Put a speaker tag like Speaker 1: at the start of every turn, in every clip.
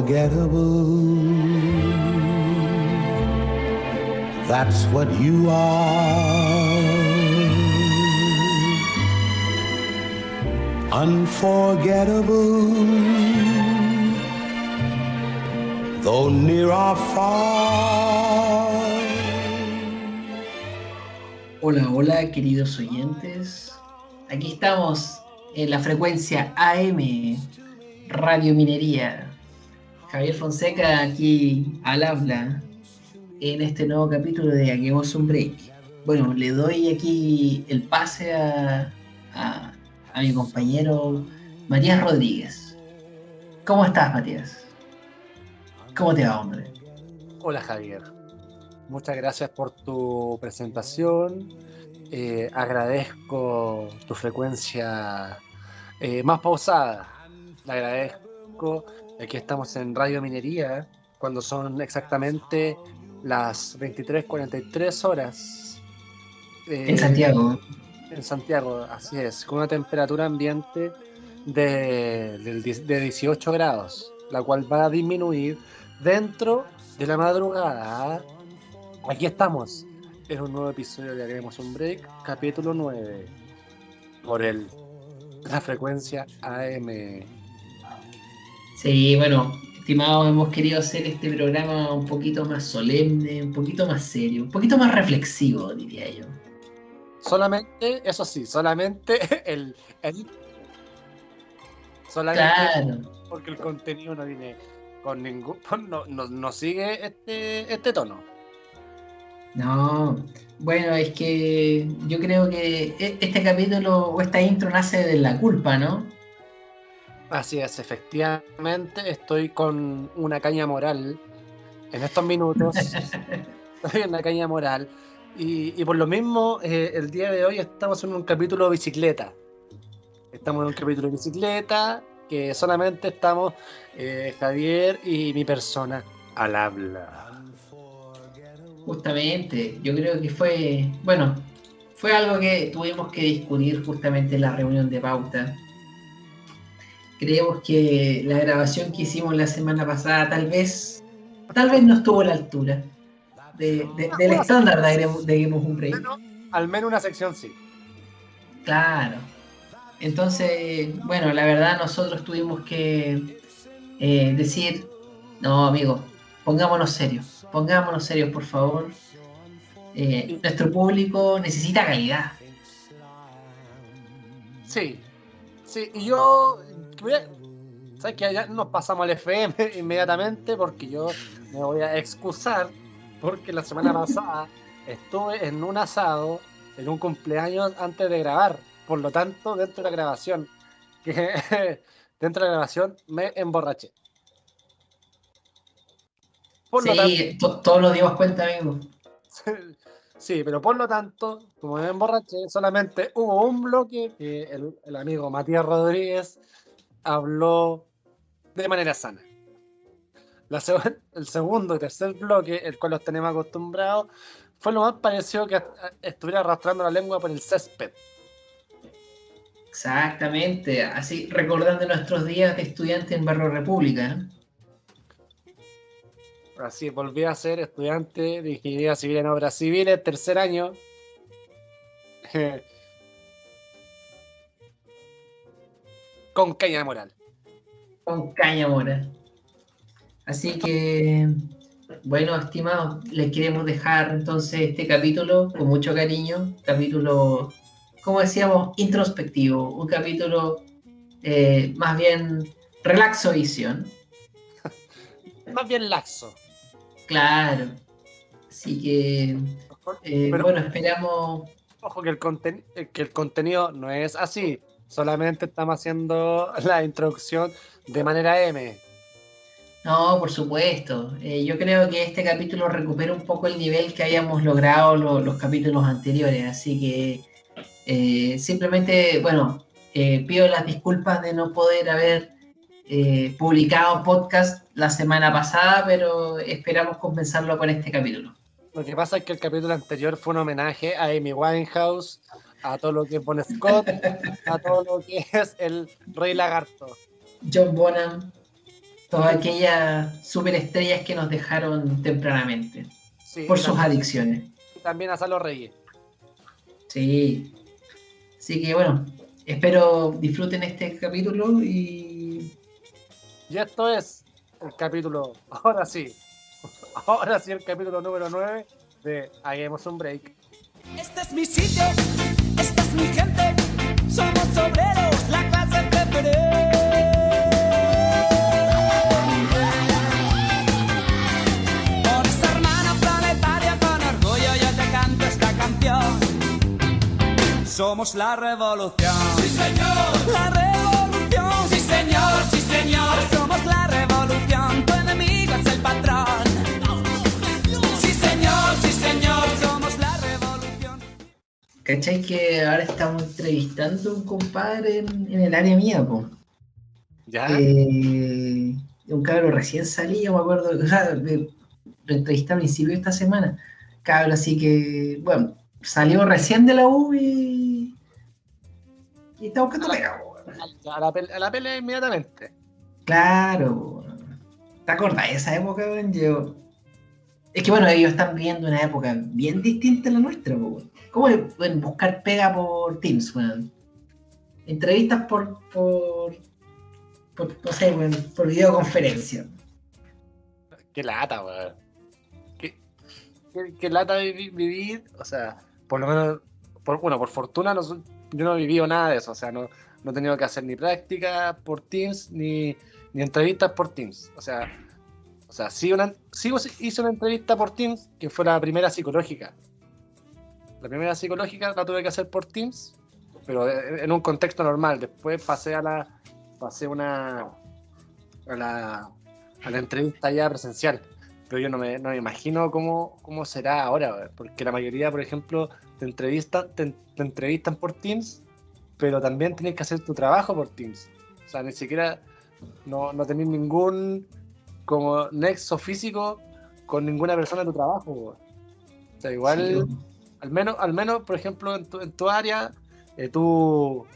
Speaker 1: unforgettable. That's what you are. Unforgettable. Though near far.
Speaker 2: Hola, hola, queridos oyentes. Aquí estamos en la frecuencia AM Radio Minería. Javier Fonseca aquí al habla en este nuevo capítulo de Hagamos un Break. Bueno, le doy aquí el pase a, a, mi compañero Matías Rodríguez. ¿Cómo estás, Matías? ¿Cómo te va, hombre?
Speaker 3: Hola, Javier. Muchas gracias por tu presentación. Eh, agradezco tu frecuencia eh, más pausada. Le agradezco. Aquí estamos en Radio Minería, cuando son exactamente las 23:43 horas.
Speaker 2: Eh, en Santiago.
Speaker 3: En Santiago, así es, con una temperatura ambiente de, de 18 grados, la cual va a disminuir dentro de la madrugada. Aquí estamos, en un nuevo episodio de Haremos un Break, capítulo 9, por el, la frecuencia AM.
Speaker 2: Sí, bueno, estimados, hemos querido hacer este programa un poquito más solemne, un poquito más serio, un poquito más reflexivo, diría yo.
Speaker 3: Solamente, eso sí, solamente el, solamente
Speaker 2: claro.
Speaker 3: porque el contenido no viene con ningún no, no, no sigue este, este tono.
Speaker 2: No, bueno, es que yo creo que e- este capítulo o esta intro nace de la culpa, ¿no?
Speaker 3: Así es, efectivamente estoy con una caña moral en estos minutos. estoy en una caña moral. Y, y por lo mismo, eh, el día de hoy estamos en un capítulo de bicicleta. Estamos en un capítulo de bicicleta que solamente estamos eh, Javier y mi persona al habla.
Speaker 2: Justamente, yo creo que fue, bueno, fue algo que tuvimos que discutir justamente en la reunión de pauta. Creemos que la grabación que hicimos la semana pasada tal vez, tal vez no estuvo a la altura de, de, del estándar de, de Game of Break.
Speaker 3: Al menos una sección sí.
Speaker 2: Claro. Entonces, bueno, la verdad nosotros tuvimos que eh, decir, no, amigo, pongámonos serios, pongámonos serios, por favor. Eh, nuestro público necesita calidad.
Speaker 3: Sí, sí, y yo, ¿sabes que ya nos pasamos al FM inmediatamente? Porque yo me voy a excusar, porque la semana pasada estuve en un asado, en un cumpleaños antes de grabar. Por lo tanto, dentro de la grabación, que dentro de la grabación me emborraché.
Speaker 2: Por sí, tanto, todos nos dimos cuenta, amigo.
Speaker 3: Sí, pero por lo tanto, como me emborraché, solamente hubo un bloque que el, amigo Matías Rodríguez habló de manera sana. La el segundo y tercer bloque, el cual los tenemos acostumbrados, fue lo más parecido que estuviera arrastrando la lengua por el césped.
Speaker 2: Exactamente, así recordando nuestros días de estudiante en Barrio República. ¿no?
Speaker 3: Así, volví a ser estudiante de Ingeniería Civil en Obras Civiles, tercer año. Con caña moral.
Speaker 2: Con caña moral. Así que, bueno, estimados, les queremos dejar entonces este capítulo con mucho cariño. Capítulo, como decíamos, introspectivo. Un capítulo eh, más bien relaxo visión.
Speaker 3: más bien laxo.
Speaker 2: Claro. Así que, eh, Pero, bueno, esperamos.
Speaker 3: Ojo que el, conten que el contenido no es así. Solamente estamos haciendo la introducción de manera M.
Speaker 2: No, por supuesto. Eh, yo creo que este capítulo recupera un poco el nivel que habíamos logrado lo, los capítulos anteriores. Así que eh, simplemente, bueno, eh, pido las disculpas de no poder haber eh, publicado podcast la semana pasada, pero esperamos compensarlo con este capítulo.
Speaker 3: Lo que pasa es que el capítulo anterior fue un homenaje a Amy Winehouse, a todo lo que es Bon Scott, a todo lo que es el Rey Lagarto.
Speaker 2: John Bonham. Todas aquellas superestrellas que nos dejaron tempranamente.
Speaker 3: Sí,
Speaker 2: por sus adicciones.
Speaker 3: y también a Salo Reyes.
Speaker 2: Sí. Así que bueno, espero disfruten este capítulo y
Speaker 3: Y esto es el capítulo, ahora sí, ahora sí el capítulo número 9 de Hagamos un Break.
Speaker 4: Este es mi sitio, esta es mi gente, somos obreros, la clase preferente. Por esta hermana planetaria con orgullo yo te canto esta canción. Somos la revolución. Sí, señor. La revolución. Sí, señor, sí, señor. Somos la revolución. Tu enemigo es el patrón. Sí, señor, sí, señor. Somos la revolución.
Speaker 2: ¿cachai que ahora estamos entrevistando a un compadre en, en el área mía, po?
Speaker 3: ¿Ya?
Speaker 2: Eh, un cabro recién salido, me acuerdo, o sea, lo entrevisté al principio de esta semana. Cabro, así que, bueno, salió recién de la U y. y está buscando pega,
Speaker 3: a, la a la pelea inmediatamente.
Speaker 2: Claro. ¿Te acordás de esa época, weón? Yo... Es que bueno, ellos están viviendo una época bien distinta a la nuestra, weón. ¿Cómo pueden buscar pega por Teams, weón? Entrevistas por, por, por no sé, por videoconferencia.
Speaker 3: Qué lata, weón. Qué, qué- lata vivi- vivir, o sea, por lo menos, por, bueno, por fortuna no yo no he vivido nada de eso, o sea, no, no he tenido que hacer ni práctica por Teams, ni, ni entrevistas por Teams. O sea, o sea sí, una, sí hice una entrevista por Teams, que fue la primera psicológica. La primera psicológica la tuve que hacer por Teams, pero en en un contexto normal. Después pasé a la, pasé una, a la, a la entrevista ya presencial. Pero yo no me, no me imagino cómo, cómo será ahora, porque la mayoría, por ejemplo, te entrevistan, te entrevistan por Teams, pero también tienes que hacer tu trabajo por Teams. O sea, ni siquiera no, no tenés ningún como nexo físico con ninguna persona de tu trabajo. O sea, igual,
Speaker 2: Sí,
Speaker 3: al menos, al menos, por ejemplo, en tu, en tu área, eh, tú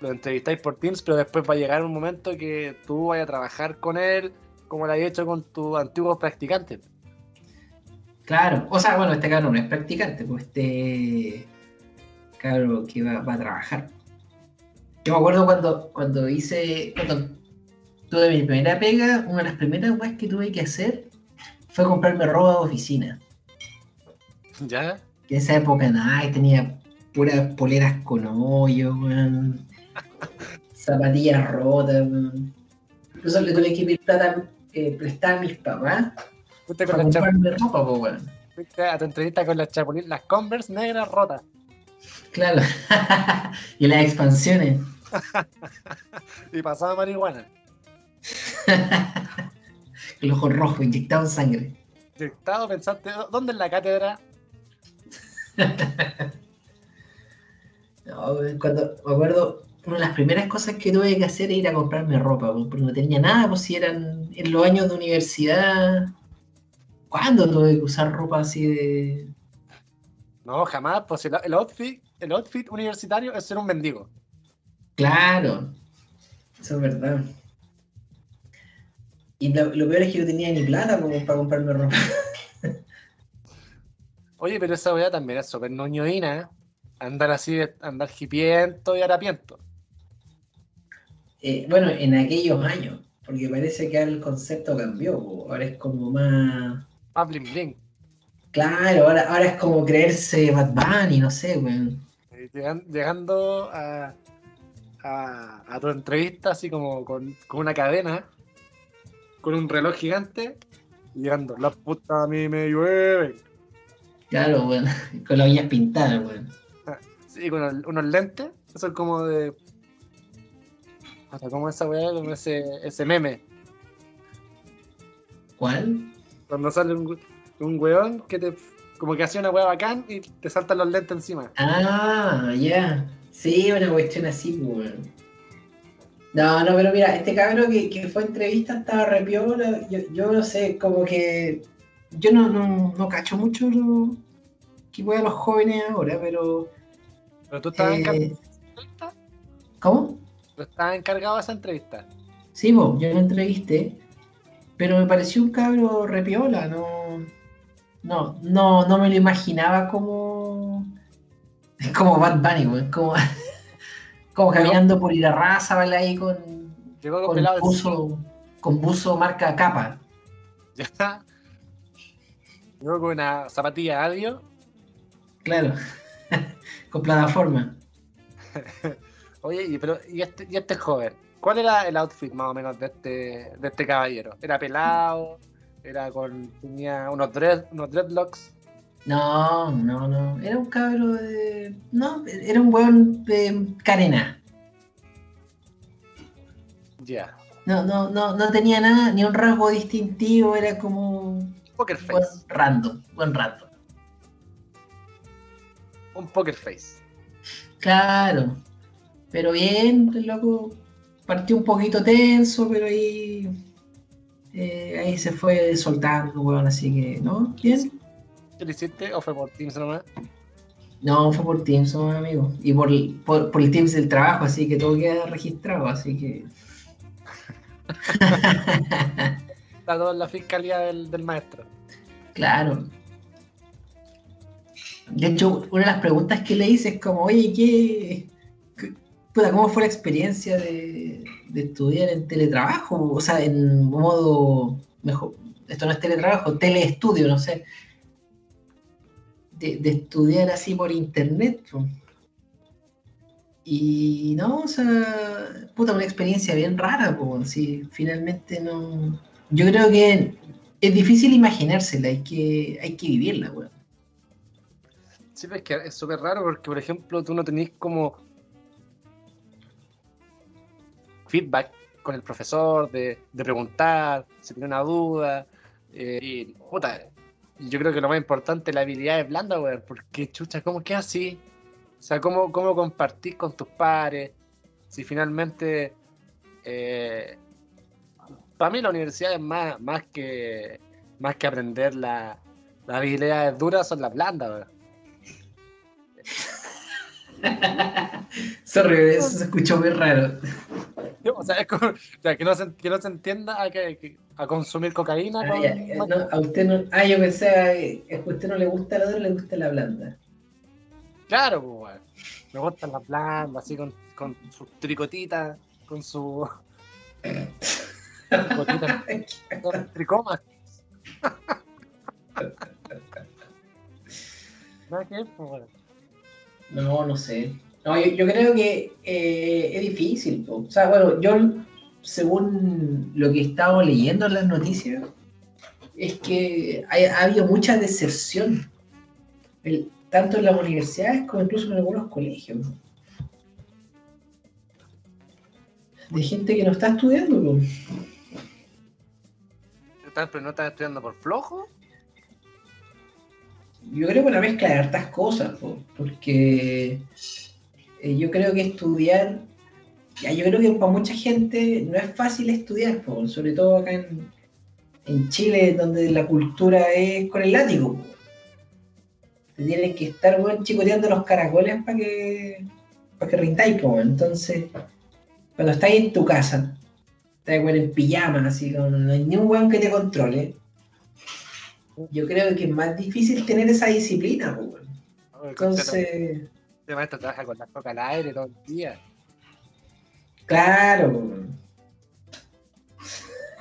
Speaker 3: lo entrevistáis por Teams, pero después va a llegar un momento que tú vayas a trabajar con él como lo has hecho con tus antiguos practicantes.
Speaker 2: Claro, o sea, bueno, este cabrón no es practicante, pues este cabro que va, va a trabajar. Yo me acuerdo cuando, cuando hice, cuando tuve mi primera pega, una de las primeras weas que tuve que hacer fue comprarme ropa de oficina.
Speaker 3: ¿Ya?
Speaker 2: Que en esa época nada, tenía puras poleras con hoyo, weón. Zapatillas rotas, weón. Incluso le tuve que pedir plata eh, prestar a mis papás
Speaker 3: Fuiste con
Speaker 2: para comprarme ropa, pues, weón.
Speaker 3: fuiste a tu entrevista con las chapulín, las Converse negras rotas.
Speaker 2: Claro. y las expansiones.
Speaker 3: Y pasaba marihuana.
Speaker 2: El ojo rojo, inyectado en sangre.
Speaker 3: Dictado, pensaste, ¿dónde es la cátedra?
Speaker 2: No, cuando me acuerdo, una de las primeras cosas que tuve que hacer era ir a comprarme ropa, porque no tenía nada, pues si eran en los años de universidad. ¿Cuándo tuve que usar ropa así de.?
Speaker 3: No, jamás, pues el, el outfit, el outfit universitario es ser un mendigo.
Speaker 2: Claro, eso es verdad. Y lo, lo peor es que no tenía ni plata como para comprarme ropa.
Speaker 3: Oye, pero esa weá también es súper noñoína, ¿eh? Andar así, andar hipiento y harapiento.
Speaker 2: Eh, bueno, en aquellos años, porque parece que ahora el concepto cambió, po, ahora es como más.
Speaker 3: Más bling bling.
Speaker 2: Claro, ahora, ahora es como creerse Bad Bunny, no sé, weón.
Speaker 3: Eh, llegan- Llegando a, a, a tu entrevista así como con, con una cadena, con un reloj gigante, y llegando, la puta a mí me llueve.
Speaker 2: Claro, weón. Con las uñas pintadas, weón.
Speaker 3: Sí, con el- unos lentes, eso es como de... O sea, como esa weá, como ese, ese meme.
Speaker 2: ¿Cuál?
Speaker 3: Cuando sale un, un weón que te... Como que hace una weá bacán y te saltan los lentes encima.
Speaker 2: Ah, ya. Sí, una cuestión así, weón. No, no, pero mira, este cabrón que, que fue entrevista estaba re piola. Yo, yo no sé, como que. Yo no, no, no cacho mucho lo que a los jóvenes ahora, pero.
Speaker 3: Pero tú estabas,
Speaker 2: eh,
Speaker 3: encar- entrevista,
Speaker 2: ¿Cómo?
Speaker 3: tú estabas encargado de esa entrevista.
Speaker 2: Sí, pues, yo lo entrevisté. Pero me pareció un cabro repiola, no. No, no, no me lo imaginaba como. Como Bad Bunny, güey. Como, como caminando por ir a raza, ¿vale? Ahí con.
Speaker 3: Llegó con,
Speaker 2: Con buzo, con buzo marca capa.
Speaker 3: Ya. Llegó con una zapatilla adiós.
Speaker 2: Claro. con plataforma.
Speaker 3: Oye, y, pero, y, este, y este joven, ¿cuál era el outfit más o menos de este, de este caballero? ¿Era pelado? ¿Era con. tenía unos, dread, unos dreadlocks?
Speaker 2: No, no, no. Era un cabro de. No, era un buen de carena.
Speaker 3: Ya.
Speaker 2: No, no, no, no tenía nada, ni un rasgo distintivo, era como
Speaker 3: Poker
Speaker 2: buen
Speaker 3: face.
Speaker 2: random, buen rato.
Speaker 3: Un poker face.
Speaker 2: Claro. Pero bien, el loco partió un poquito tenso, pero ahí. eh, ahí se fue soltando, weón, así que, ¿no? Bien.
Speaker 3: ¿Qué le hiciste o fue por Teams nomás?
Speaker 2: No, fue por Teams, somos amigos. Y por, por, por el Teams del trabajo, así que todo queda registrado, así que.
Speaker 3: Está todo en la fiscalía del, del maestro.
Speaker 2: Claro. De hecho, una de las preguntas que le hice es como, oye, ¿qué, qué- puta, ¿cómo fue la experiencia de, de estudiar en teletrabajo? O sea, en modo, mejor, esto no es teletrabajo, teleestudio, no sé. De, estudiar así por internet. Y no, o sea, puta, una experiencia bien rara, pues, sí, finalmente no... Yo creo que es difícil imaginársela, hay que, hay que vivirla, weón.
Speaker 3: Sí, pero es que es súper raro porque, por ejemplo, tú no tenés como feedback con el profesor de, de preguntar si tiene una duda. eh, y, puta, yo creo que lo más importante es la habilidad de blanda, weón, porque, chucha, ¿cómo que así? O sea, ¿cómo, cómo compartís con tus pares? Si finalmente... eh, para mí la universidad es más, más, que, más que aprender la- las habilidades duras, son las blandas, weón.
Speaker 2: Sorry, eso se escuchó muy raro.
Speaker 3: O sea, es como, o sea, que, no se, que no se entienda que- a consumir cocaína.
Speaker 2: Ah,
Speaker 3: con-
Speaker 2: eh, no, a usted no, ah, yo que es que a usted no le gusta la dura, le gusta la blanda.
Speaker 3: Claro, pues. Me gustan las blandas, así con, con sus tricotitas, con su. tricotitas, con tricomas. Pues, weón.
Speaker 2: No, no sé. No, yo, yo creo que eh, es difícil. po. O sea, bueno, yo, según lo que he estado leyendo en las noticias, es que hay- ha habido mucha deserción, el- tanto en las universidades como incluso en algunos colegios. De gente que no está estudiando.
Speaker 3: Estás- Pero no estás estudiando por flojo.
Speaker 2: Yo creo que una mezcla de hartas cosas, po, porque eh, yo creo que estudiar, ya, yo creo que para mucha gente no es fácil estudiar, po, sobre todo acá en, en Chile, donde la cultura es con el látigo. po. Te tienen que estar chicoteando los caracoles para que, para que rindáis, po, entonces, cuando estáis en tu casa, estás weón, en pijama, así, con, no hay ni un weón que te controle. Yo creo que es más difícil tener esa disciplina, po. Entonces,
Speaker 3: Este maestro trabaja con la coca al aire todo el día.
Speaker 2: Claro, weón.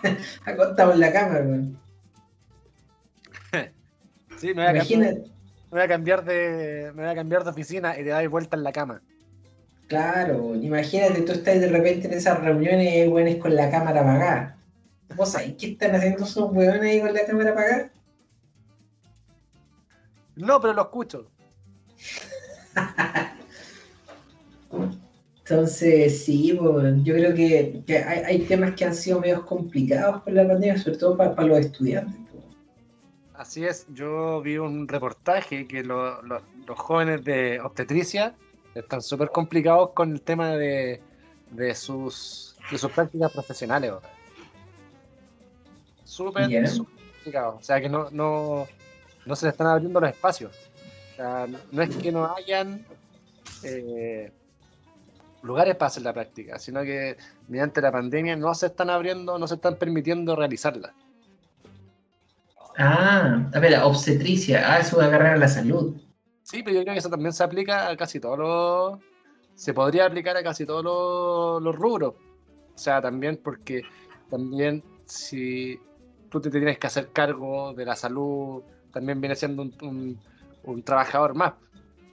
Speaker 2: Acostado en la cama, weón.
Speaker 3: Sí, me voy, a cambiar, me voy a cambiar de. Me voy a cambiar de oficina y te das vuelta en la cama.
Speaker 2: claro, imagínate, tú estás de repente en esas reuniones weones con la cámara apagada. ¿Vos sabés qué están haciendo esos weones ahí con la cámara apagada?
Speaker 3: No, pero lo escucho.
Speaker 2: Entonces, sí, yo creo que, que hay, hay temas que han sido medio complicados con la pandemia, sobre todo para los estudiantes.
Speaker 3: Así es, yo vi un reportaje que lo- lo- los jóvenes de obstetricia están súper complicados con el tema de, de sus, de sus prácticas profesionales. Súper, complicados. O sea que no, no, no se le están abriendo los espacios. O sea, no es que no hayan eh, lugares para hacer la práctica, sino que mediante la pandemia no se están abriendo, no se están permitiendo realizarla.
Speaker 2: Ah, a ver, obstetricia. Ah, es una carrera de la salud.
Speaker 3: Sí, pero yo creo que eso también se aplica a casi todos los. Se podría aplicar a casi todos los, los rubros. O sea, también porque también si tú te tienes que hacer cargo de la salud, también viene siendo un, un- un trabajador más.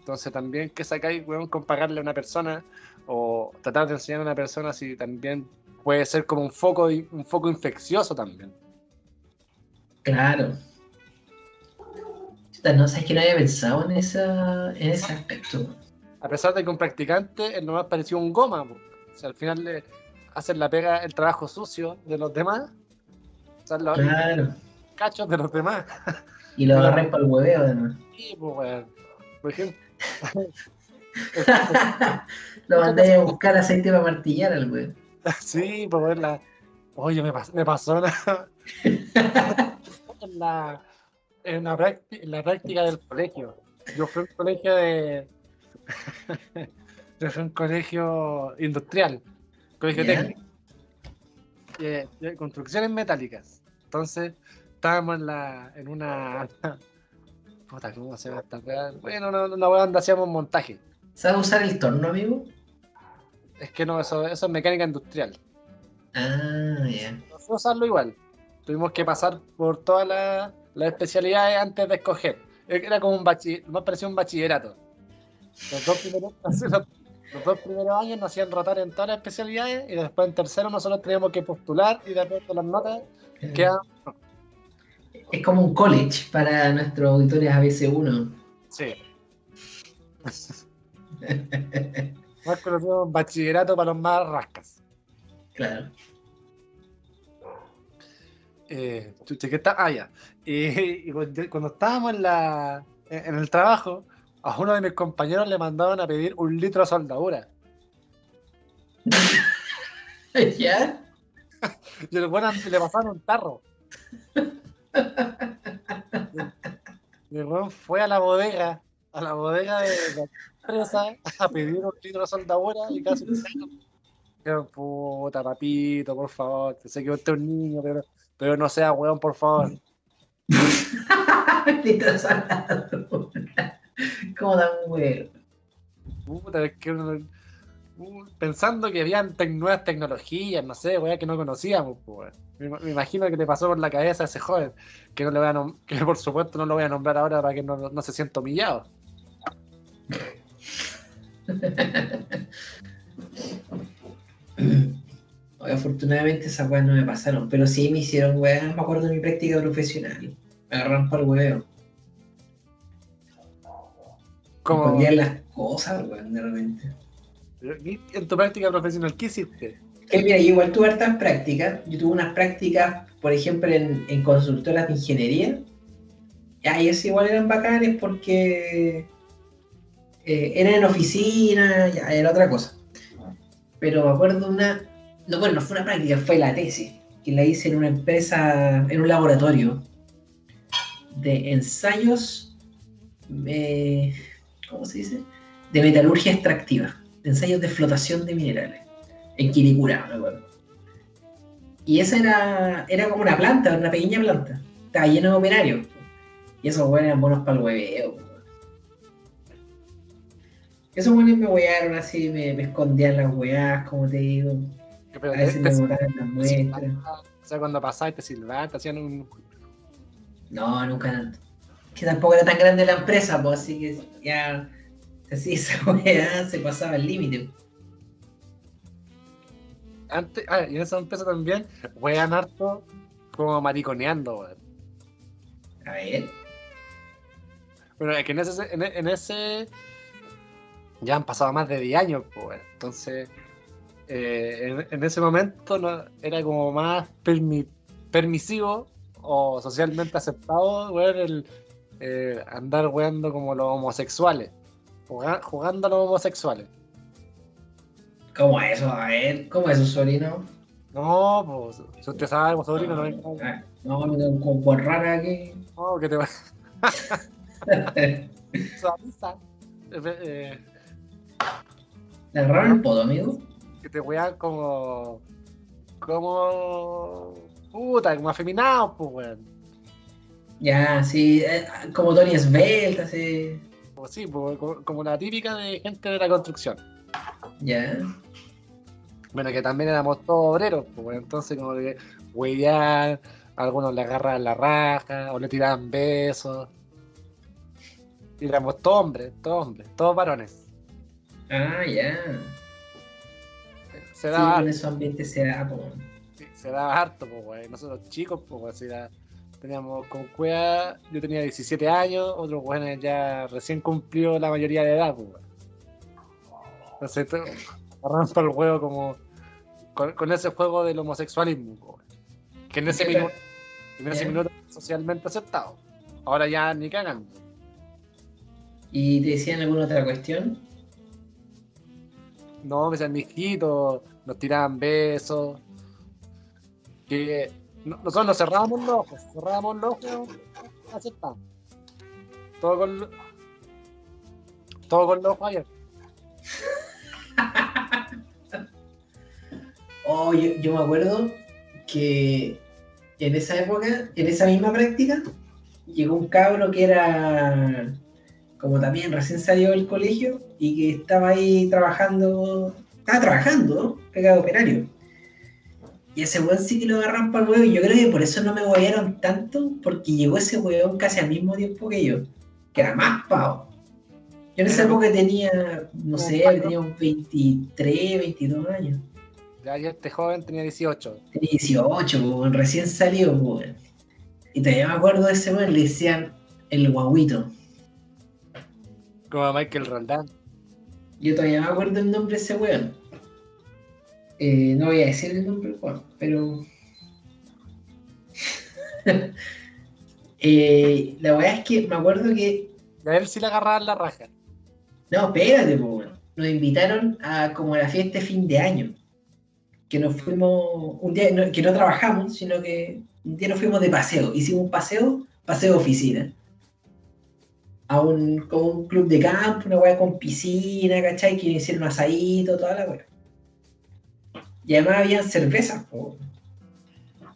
Speaker 3: Entonces también que sacáis, weón, con pagarle a una persona o tratar de enseñar a una persona si también puede ser como un foco, un foco infeccioso también.
Speaker 2: Claro. No sabes que no había pensado en, esa, en ese aspecto.
Speaker 3: A pesar de que un practicante es nomás pareció un goma, o sea, al final le hacen la pega, el trabajo sucio de los demás, o sea, los
Speaker 2: Claro.
Speaker 3: cachos de los demás.
Speaker 2: Y lo agarré para el hueveo, además.
Speaker 3: Sí, pues. Por ejemplo,
Speaker 2: lo mandé a buscar aceite para martillar al weón.
Speaker 3: sí, pues, weón, la... Oye, me, pas- me pasó en, la, en, la práctica, en la práctica del colegio. Yo fui a un colegio de... Yo fui a un colegio industrial, colegio técnico. eh, de construcciones metálicas. Entonces, estábamos en, la, en una. Puta, ¿cómo se llama esta weá? Bueno, no, weá donde hacíamos montaje.
Speaker 2: ¿Sabes usar el torno, amigo?
Speaker 3: Es que no, eso, eso es mecánica industrial.
Speaker 2: Ah, ya.
Speaker 3: No sé usarlo igual. Tuvimos que pasar por todas las las especialidades antes de escoger. Era como un bachiller, más parecía un bachillerato. Los dos primeros, los, los dos primeros años nos hacían rotar en todas las especialidades y después en tercero nosotros teníamos que postular y de acuerdo a las notas quedaban
Speaker 2: Es como un college para nuestros auditores ABC1.
Speaker 3: Sí. Más conocido como bachillerato para los más rascas.
Speaker 2: Claro.
Speaker 3: Eh, chucha, ¿qué está? Ah, ya. Y, y cuando cuando estábamos en, la, en en el trabajo, a uno de mis compañeros le mandaban a pedir un litro de soldadura.
Speaker 2: ¿Ya?
Speaker 3: Y el weón le pasaron un tarro. Y el weón fue a la bodega, a la bodega de empresa, a pedir un litro de soldadura y casi le sacan. Puta, papito, por favor, sé que usted es un niño, pero, pero no sea weón, por favor.
Speaker 2: Litro salado. ¿Cómo da un huevo?
Speaker 3: Puta, es que uno- uh, pensando que habían nuevas tecnologías, no sé, weá, que no conocíamos, pues, weón. me, me imagino que le pasó por la cabeza a ese joven, que no le voy a que por supuesto no lo voy a nombrar ahora para que no, no se sienta humillado.
Speaker 2: Oye, afortunadamente esas weas no me pasaron, pero sí me hicieron weas, me acuerdo de mi práctica profesional. Me agarraron para el.
Speaker 3: Como,
Speaker 2: las cosas, weón, de repente.
Speaker 3: ¿y en tu práctica profesional, ¿qué hiciste?
Speaker 2: Que mira, yo igual tuve hartas prácticas. Yo tuve unas prácticas, por ejemplo, en, en consultoras de ingeniería. Y esas igual eran bacanes porque eh, eran en oficina, era otra cosa. Pero me acuerdo una. No, bueno, no fue una práctica, fue la tesis, que la hice en una empresa, en un laboratorio de ensayos. eh, ¿Cómo se dice? De metalurgia extractiva, de ensayos de flotación de minerales en Quiricura, me acuerdo. Y esa era, era como una planta, una pequeña planta. Estaba lleno de operarios. Y esos buenos eran buenos para el hueveo. Esos buenos me huearon así, me, me escondían las hueás, como te digo.
Speaker 3: Pero
Speaker 2: A veces
Speaker 3: te-
Speaker 2: me botaban las muestras.
Speaker 3: o sea, cuando pasabas te silbaban, te hacían un...
Speaker 2: No, nunca tanto. Que tampoco era tan grande la empresa, pues así que ya. Así esa hueá se pasaba el límite.
Speaker 3: Antes, ah, y en esa empresa también, wean harto como mariconeando, weón.
Speaker 2: A ver.
Speaker 3: Bueno, es que en ese, en, en ese ya han pasado más de 10 años, pues, entonces eh, en, en ese momento no, era como más permi- permisivo o socialmente aceptado, weón, el eh, andar weando como los homosexuales, juga- jugando a los homosexuales.
Speaker 2: ¿Cómo es eso? A ver, ¿cómo es eso, sobrino?
Speaker 3: No, pues, si usted sabe, pues, sobrino, no venga,
Speaker 2: Ah, No, me tengo como por rara aquí.
Speaker 3: no, que te va suaviza. Eh, eh,
Speaker 2: ¿Le agarraron el poto, amigo?
Speaker 3: que te wean como. como. puta, como afeminados, pues weón.
Speaker 2: Ya, sí, eh, como Tony Svelte, así.
Speaker 3: Como, sí, po, como, como la típica de gente de la construcción.
Speaker 2: Ya.
Speaker 3: Bueno, que también éramos todos obreros, pues entonces como que huevían, algunos le agarraban la raja o le tiraban besos. Y éramos todos hombres, todos hombres, todos varones.
Speaker 2: Ah, ya.
Speaker 3: Se
Speaker 2: Sí,
Speaker 3: daba,
Speaker 2: en esos ambientes se da, po.
Speaker 3: sí, se daba harto, pues, güey. Nosotros chicos, pues, era- teníamos con cueva, yo tenía 17 años, otros güeyes ya recién cumplió la mayoría de edad, pues. Entonces, para el juego como con, con ese juego del homosexualismo, que en ese
Speaker 2: ¿Qué
Speaker 3: minuto, en ese minuto socialmente aceptado. Ahora ya ni cagan.
Speaker 2: ¿Y te decían alguna otra cuestión?
Speaker 3: No, me decían mijitos, nos tiraban besos. Que no- nosotros nos cerrábamos los ojos, cerrábamos los ojos, aceptamos. Todo con, todo con los ojos abiertos.
Speaker 2: Oh, yo, yo me acuerdo que en esa época, en esa misma práctica, llegó un cabro que era como también recién salió del colegio y que estaba ahí trabajando, estaba trabajando, ¿no? Pegado operario. Y ese weón sí que lo agarran para el huevo y yo creo que por eso no me huevearon tanto, porque llegó ese weón casi al mismo tiempo que yo, que era más pavo. Yo en esa época tenía, no sé, tenía un 23, 22 años.
Speaker 3: Ya este joven tenía 18.
Speaker 2: Tenía 18, po, weón, recién salió, weón. Y todavía me acuerdo de ese weón, le decían el guaguito.
Speaker 3: Como a Michael Roldán.
Speaker 2: Yo todavía me acuerdo el nombre de ese weón. Eh, no voy a decir el nombre del weón, pero. Eh, la weá es que me acuerdo que.
Speaker 3: A él sí le agarraban la raja.
Speaker 2: No, espérate, po, weón. Nos invitaron a como a la fiesta de fin de año. Que nos fuimos. Un día, no- que no trabajamos, sino que un día nos fuimos de paseo. Hicimos un paseo, paseo de oficina. A un, como un club de campo, una weá con piscina, ¿cachai? Que hicieron un asadito, toda la weá. Y además habían cervezas, po.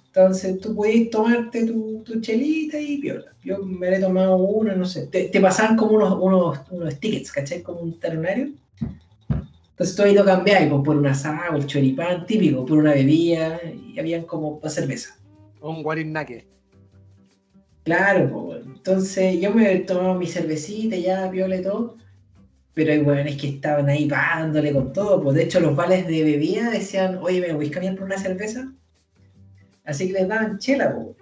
Speaker 2: Entonces tú podías tomarte tu, tu chelita y piola. Yo me había tomado uno, no sé. Te, te pasaban como unos, unos, unos tickets, ¿cachai? Como un talonario. Entonces tú ahí lo cambiabas pues, por un asado, el choripán, típico, por una bebida, y habían como para cerveza.
Speaker 3: Un guarinaque.
Speaker 2: Claro, weón. entonces yo me tomaba mi cervecita, ya, piola y todo. Pero hay weones que estaban ahí pagándole con todo. Pues de hecho, los vales de bebida decían, oye, ¿me voy a por una cerveza? Así que les daban chela, po.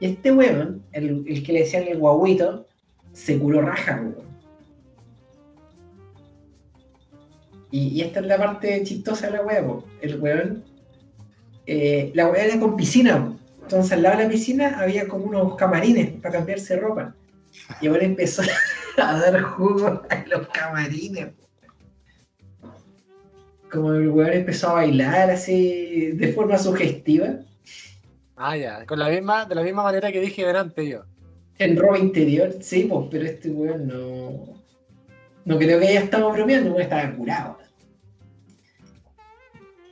Speaker 2: Y este weón, el, el que le decían el guaguito, se curó raja, weón. Y, esta es la parte chistosa de la po. El weón, eh, la wea era con piscina. Entonces al lado de la piscina había como unos camarines para cambiarse ropa. Y ahora empezó a dar jugo a los camarines. Como el weón empezó a bailar así de forma sugestiva.
Speaker 3: Ah, ya. Con la misma, de la misma manera que dije delante yo.
Speaker 2: En ropa interior, sí, pues, pero este weón no. No creo que haya estado bromeando, weón estaba curado.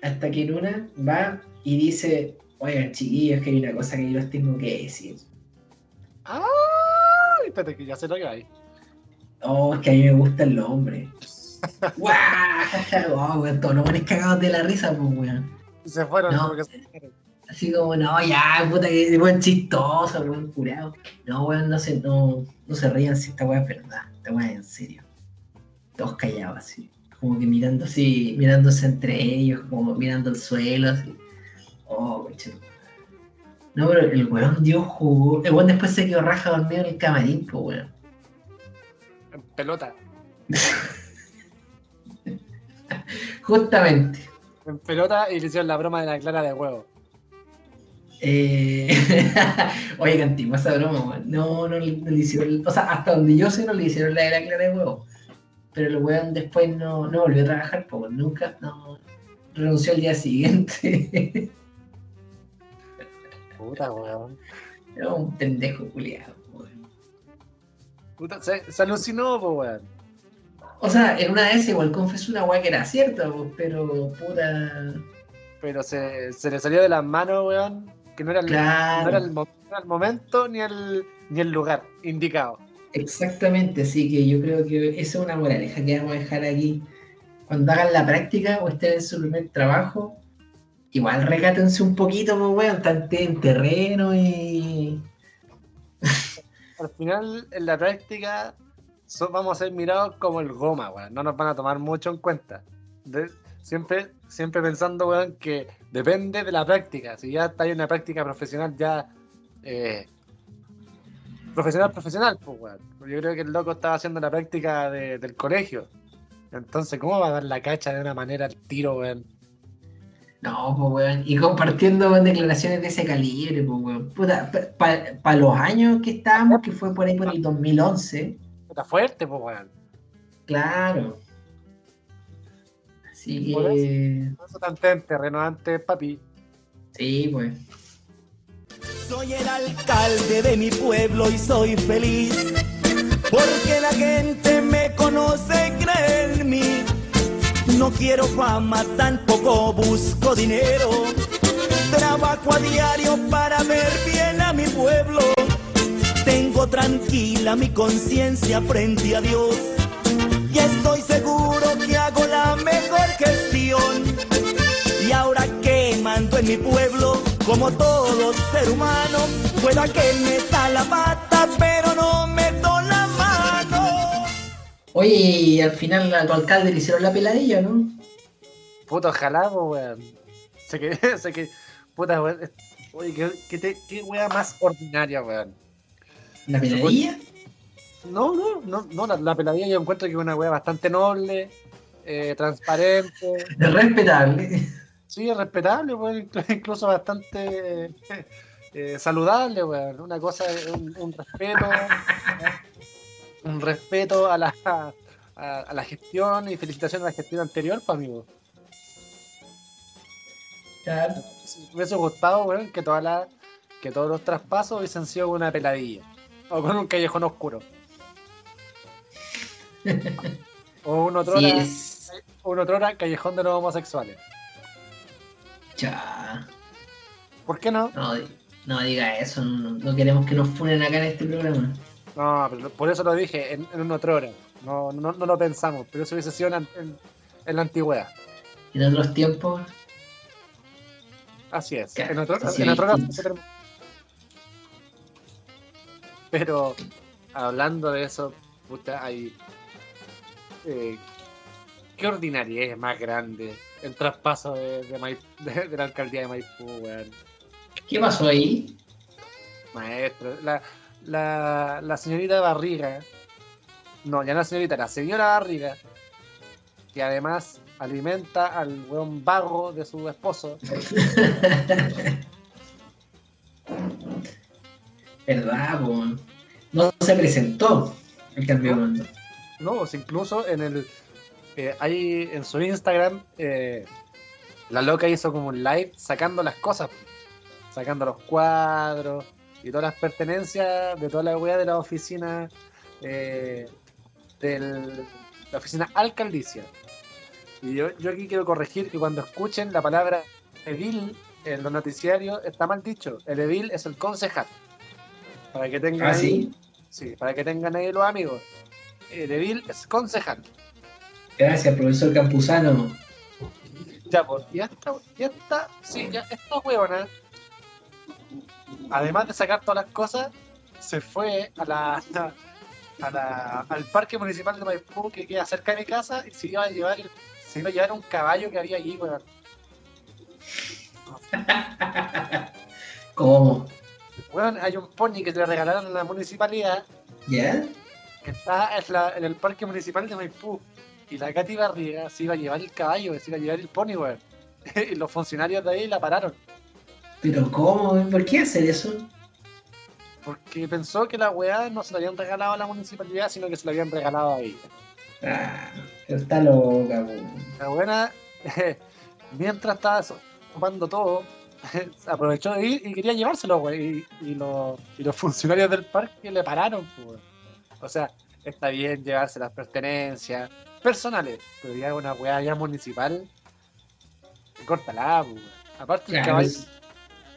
Speaker 2: Hasta que en una va y dice, oigan chiquillos, que hay una cosa que yo les tengo que decir.
Speaker 3: ¡Ah! Espérate que ya sé lo hay.
Speaker 2: Oh, es que a mí me gustan los hombres. ¡Guau! Weón, todos los buenos cagados de la risa, pues, weón.
Speaker 3: Se fueron
Speaker 2: No.
Speaker 3: porque se fueron.
Speaker 2: Así como, no, ya, puta, que buen chistoso, buen curado. No, weón, no se, no, no se rían si esta weá es verdad. Esta weá es en serio. Todos callados, así. Como que mirando así, mirándose entre ellos, como mirando el suelo, así. Oh, coche. No, pero el weón dio jugo. El weón después se quedó raja dormido en el camarín, pues, weón.
Speaker 3: En pelota.
Speaker 2: Justamente.
Speaker 3: En pelota y le hicieron la broma de la clara de huevo.
Speaker 2: Eh... Oye, qué antigua esa broma, weón. No, no, le- no le hicieron. O sea, hasta donde yo sé, no le hicieron la de la clara de huevo. Pero el weón después no, no volvió a trabajar, pues nunca, no. Renunció al día siguiente.
Speaker 3: Puta, weón.
Speaker 2: Era un pendejo culiado, weón.
Speaker 3: Puta, se, se alucinó, pues, weón.
Speaker 2: O sea, en una vez igual confesó una weá que era cierta, pero puta.
Speaker 3: Pero se, se le salió de las manos, weón. Que no era el,
Speaker 2: Claro.
Speaker 3: no era el momento ni el, ni el lugar indicado.
Speaker 2: Exactamente, así que yo creo que esa es una moraleja que vamos a dejar aquí. Cuando hagan la práctica o estén en su primer trabajo, igual recátense un poquito, pues weón, tante en terreno y.
Speaker 3: Al final, en la práctica, so- vamos a ser mirados como el goma, weón. No nos van a tomar mucho en cuenta. Siempre, siempre pensando, weón, que depende de la práctica. Si ya está en una práctica profesional, ya. eh, profesional, profesional, pues, weón. Yo creo que el loco estaba haciendo la práctica de- del colegio. Entonces, ¿cómo va a dar la cacha de una manera al tiro, weón?
Speaker 2: No, pues weón. Y compartiendo con declaraciones de ese calibre, pues weón. Puta, para los años que estábamos, que fue por ahí por el 2011,
Speaker 3: Está fuerte, pues, weón.
Speaker 2: claro. Así
Speaker 3: Por
Speaker 2: que.
Speaker 3: Por eso antes, papi.
Speaker 2: Sí, pues.
Speaker 4: Soy el alcalde de mi pueblo y soy feliz porque la gente me conoce y cree en mí. No quiero fama, tampoco busco dinero. Trabajo a diario para ver bien a mi pueblo. Tengo tranquila mi conciencia frente a Dios y estoy seguro que hago la mejor gestión. Y ahora que mando en mi pueblo, como todo ser humano, pueda que meta la pata, pero no mano.
Speaker 2: Oye, y al final a tu alcalde le hicieron la peladilla, ¿no?
Speaker 3: Puta, ojalá, weón. Sé que, sé que, puta, weón. es- Oye, qué, qué, te- qué wea más ordinaria, weón.
Speaker 2: ¿La peladilla?
Speaker 3: No, no, no, no la, la peladilla yo encuentro que es una wea bastante noble, eh, transparente,
Speaker 2: Es respetable.
Speaker 3: sí, respetable, weón, inclu- incluso bastante eh, saludable, weón. Una cosa, un, un respeto, un respeto a la, a, a la gestión y felicitaciones a la gestión anterior, pues, amigo.
Speaker 2: Claro.
Speaker 3: Me hubiese gustado, weón, que todas las que todos los traspasos hubiesen sido con una peladilla. O con un callejón oscuro. o un otro
Speaker 2: Sí,
Speaker 3: un otro callejón de los homosexuales.
Speaker 2: Cha.
Speaker 3: ¿Por qué no?
Speaker 2: No, no diga eso, no, no queremos que nos funen acá en este programa.
Speaker 3: No, pero por eso lo dije, en, en un otro hora. No, no, no lo pensamos, pero eso hubiese sido en, en- en la antigüedad.
Speaker 2: En otros tiempos,
Speaker 3: Así es.
Speaker 2: Claro,
Speaker 3: en otro,
Speaker 2: así
Speaker 3: en otro termina. Pero hablando de eso, puta, hay. eh, ¿Qué ordinaria es más grande? El traspaso de, de, Mai- de- de la alcaldía de Maipú, weón.
Speaker 2: ¿qué pasó ahí?
Speaker 3: Maestro. La, la, la señorita Barriga. No, ya no la señorita, la señora Barriga. Que además alimenta al weón vago de su esposo.
Speaker 2: ¿Verdad, po? No se presentó el cambio de mando.
Speaker 3: No, o sea, incluso en el. eh, ahí en su Instagram, eh, la loca hizo como un live sacando las cosas, sacando los cuadros y todas las pertenencias de toda la weá de la oficina, eh, del, la oficina alcaldicia. Y yo, yo aquí quiero corregir que cuando escuchen la palabra edil en los noticiarios está mal dicho. El edil es el concejal. Para que tengan
Speaker 2: ¿Ah,
Speaker 3: ahí-
Speaker 2: sí?
Speaker 3: Sí, para que tengan ahí los amigos. El edil es concejal.
Speaker 2: Gracias, profesor Campuzano.
Speaker 3: Ya, pues, y esta, y esta, sí, ya, esta huevona, además de sacar todas las cosas, se fue a la, a la, al parque municipal de Maipú que queda cerca de mi casa y se iba a llevar, se iba a llevar un caballo que había allí, weón.
Speaker 2: ¿Cómo?
Speaker 3: Weón, hay un pony que le regalaron a la municipalidad
Speaker 2: ¿Ya?
Speaker 3: que está en, la- en el parque municipal de Maipú. Y la Katy Barriga se iba a llevar el caballo, se iba a llevar el pony, weón. y los funcionarios de ahí la pararon.
Speaker 2: ¿Pero cómo? ¿Por qué hacer eso?
Speaker 3: Porque pensó que la weá no se la habían regalado a la municipalidad, sino que se la habían regalado a ella.
Speaker 2: Ah, está loca, po.
Speaker 3: La buena, mientras estaba ocupando todo, aprovechó de ir y quería llevárselo, güey. Y, y los, y los funcionarios del parque le pararon, pues. O sea, está bien llevarse las pertenencias personales, pero ya una weá ya municipal, córtala, pues. Aparte el caballo,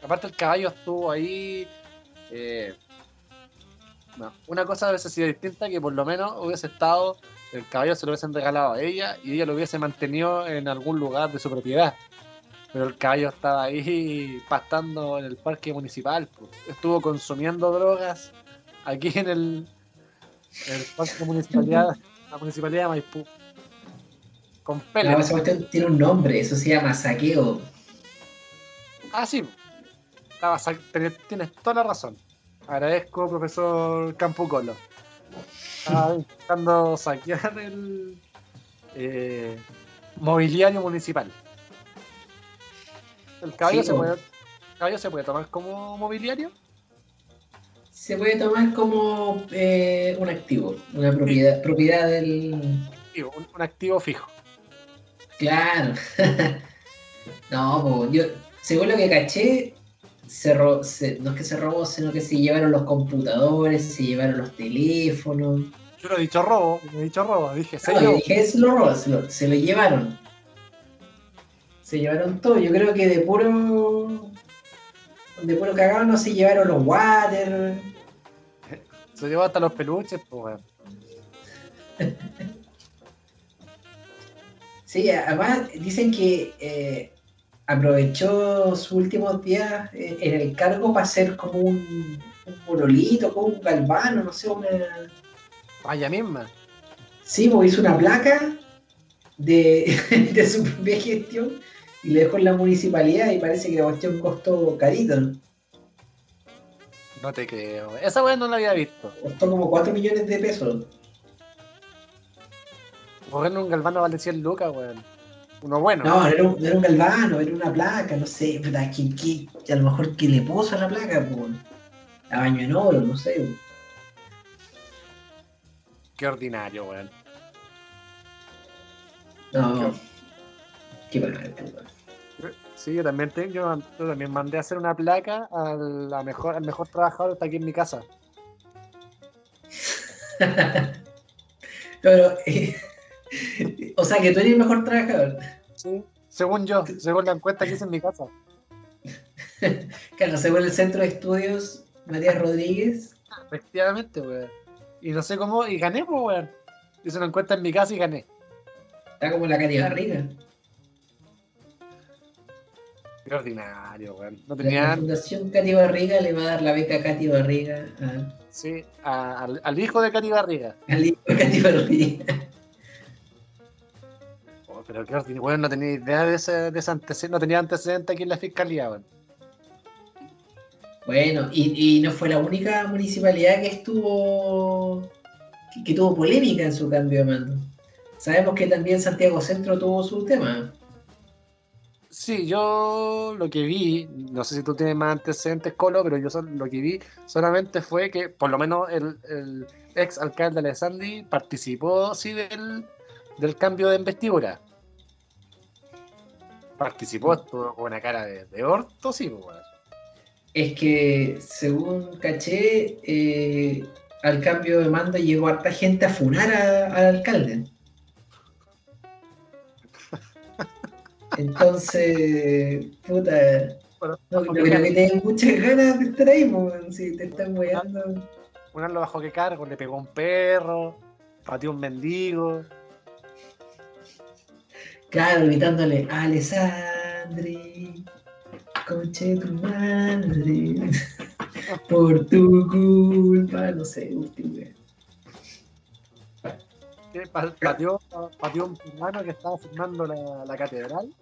Speaker 3: aparte el caballo estuvo ahí eh, no, una cosa hubiese sido distinta que por lo menos hubiese estado, el caballo se lo hubiesen regalado a ella y ella lo hubiese mantenido en algún lugar de su propiedad. Pero el caballo estaba ahí pastando en el parque municipal, pues. estuvo consumiendo drogas aquí en el, en el parque municipalidad, la municipalidad de Maipú. Con
Speaker 2: No,
Speaker 3: pelo.
Speaker 2: esa cuestión tiene un nombre, eso se llama saqueo.
Speaker 3: Ah, sí. Ten- tienes toda la razón. Agradezco, profesor Campucolo. Estaba intentando saquear el eh, mobiliario municipal. ¿El caballo,
Speaker 2: Sí,
Speaker 3: se puede, el caballo se puede tomar como mobiliario?
Speaker 2: Se puede tomar como eh, un activo, una propiedad, propiedad del.
Speaker 3: Un, un activo fijo.
Speaker 2: Claro. no, yo, según lo que caché, se ro- se- no es que se robó, sino que se llevaron los computadores, se llevaron los teléfonos.
Speaker 3: Yo no he dicho robo, no he dicho robo, dije
Speaker 2: No, yo
Speaker 3: sello.
Speaker 2: dije, se lo robó, se lo, se lo llevaron. Se llevaron todo. Yo creo que de puro. De puro cagado no se llevaron los water.
Speaker 3: Se llevó hasta los peluches, pues.
Speaker 2: Sí, además dicen que eh, aprovechó sus últimos días eh, en el cargo para hacer como un, un monolito, como un galvano, no sé, una.
Speaker 3: Vaya misma.
Speaker 2: Sí, pues hizo una placa de, de su propia gestión y le dejó en la municipalidad y parece que la cuestión costó carito. ¿no?
Speaker 3: No te creo. Esa weón no la había visto.
Speaker 2: Costó como 4 millones de pesos.
Speaker 3: Correr un galvano vale 100 lucas, weón. Uno bueno.
Speaker 2: No, no era un, no era un galvano, era una placa, no sé, puta, ¿qué, qué- a lo mejor que le puso a la placa, pues. A baño en oro, no sé. pues.
Speaker 3: Qué ordinario, weón.
Speaker 2: No. Qué mal, weón.
Speaker 3: Sí, yo también, te- yo, yo también mandé a hacer una placa a la mejor, al mejor trabajador que está aquí en mi casa.
Speaker 2: Pero, eh, o sea, que tú eres el mejor trabajador.
Speaker 3: Sí. Según yo, según la encuesta que hice en mi casa.
Speaker 2: Claro, según el Centro de Estudios Matías Rodríguez.
Speaker 3: Efectivamente, weón. Y no sé cómo, y gané, pues, weón. Hice una encuesta en mi casa y gané.
Speaker 2: Está como la Katy Barriga.
Speaker 3: Qué ordinario, weón. No
Speaker 2: La, la Fundación Katy Barriga le va a dar la beca a Katy Barriga a-
Speaker 3: sí, a- al, al hijo de Cati Barriga.
Speaker 2: al hijo de Katy Barriga.
Speaker 3: Pero ordinario, weón, no tenía idea de ese, de ese antecedente, no tenía antecedente aquí en la fiscalía, weón.
Speaker 2: Bueno, y, y no fue la única municipalidad que estuvo. Que, que tuvo polémica en su cambio de mando. Sabemos que también Santiago Centro tuvo su tema.
Speaker 3: Sí, yo lo que vi, no sé si tú tienes más antecedentes, Colo, pero yo lo que vi solamente fue que por lo menos el, el ex alcalde de Sandy participó, sí, del, del cambio de investidura. Participó, estuvo con una cara de, de orto, sí, pues, weón.
Speaker 2: Es que, según caché, eh, al cambio de mando llegó harta gente a funar a- al alcalde. Entonces, puta,
Speaker 3: Bueno,
Speaker 2: no, no creo que tengan muchas ganas de estar ahí, po, si te están weando.
Speaker 3: Una lo bajó que cargo, le pegó a un perro, pateó a un mendigo.
Speaker 2: Claro, gritándole, Alessandri, conche tu madre, por tu culpa, no sé, último.
Speaker 3: Pateó, pateó un hermano que estaba firmando la, la catedral.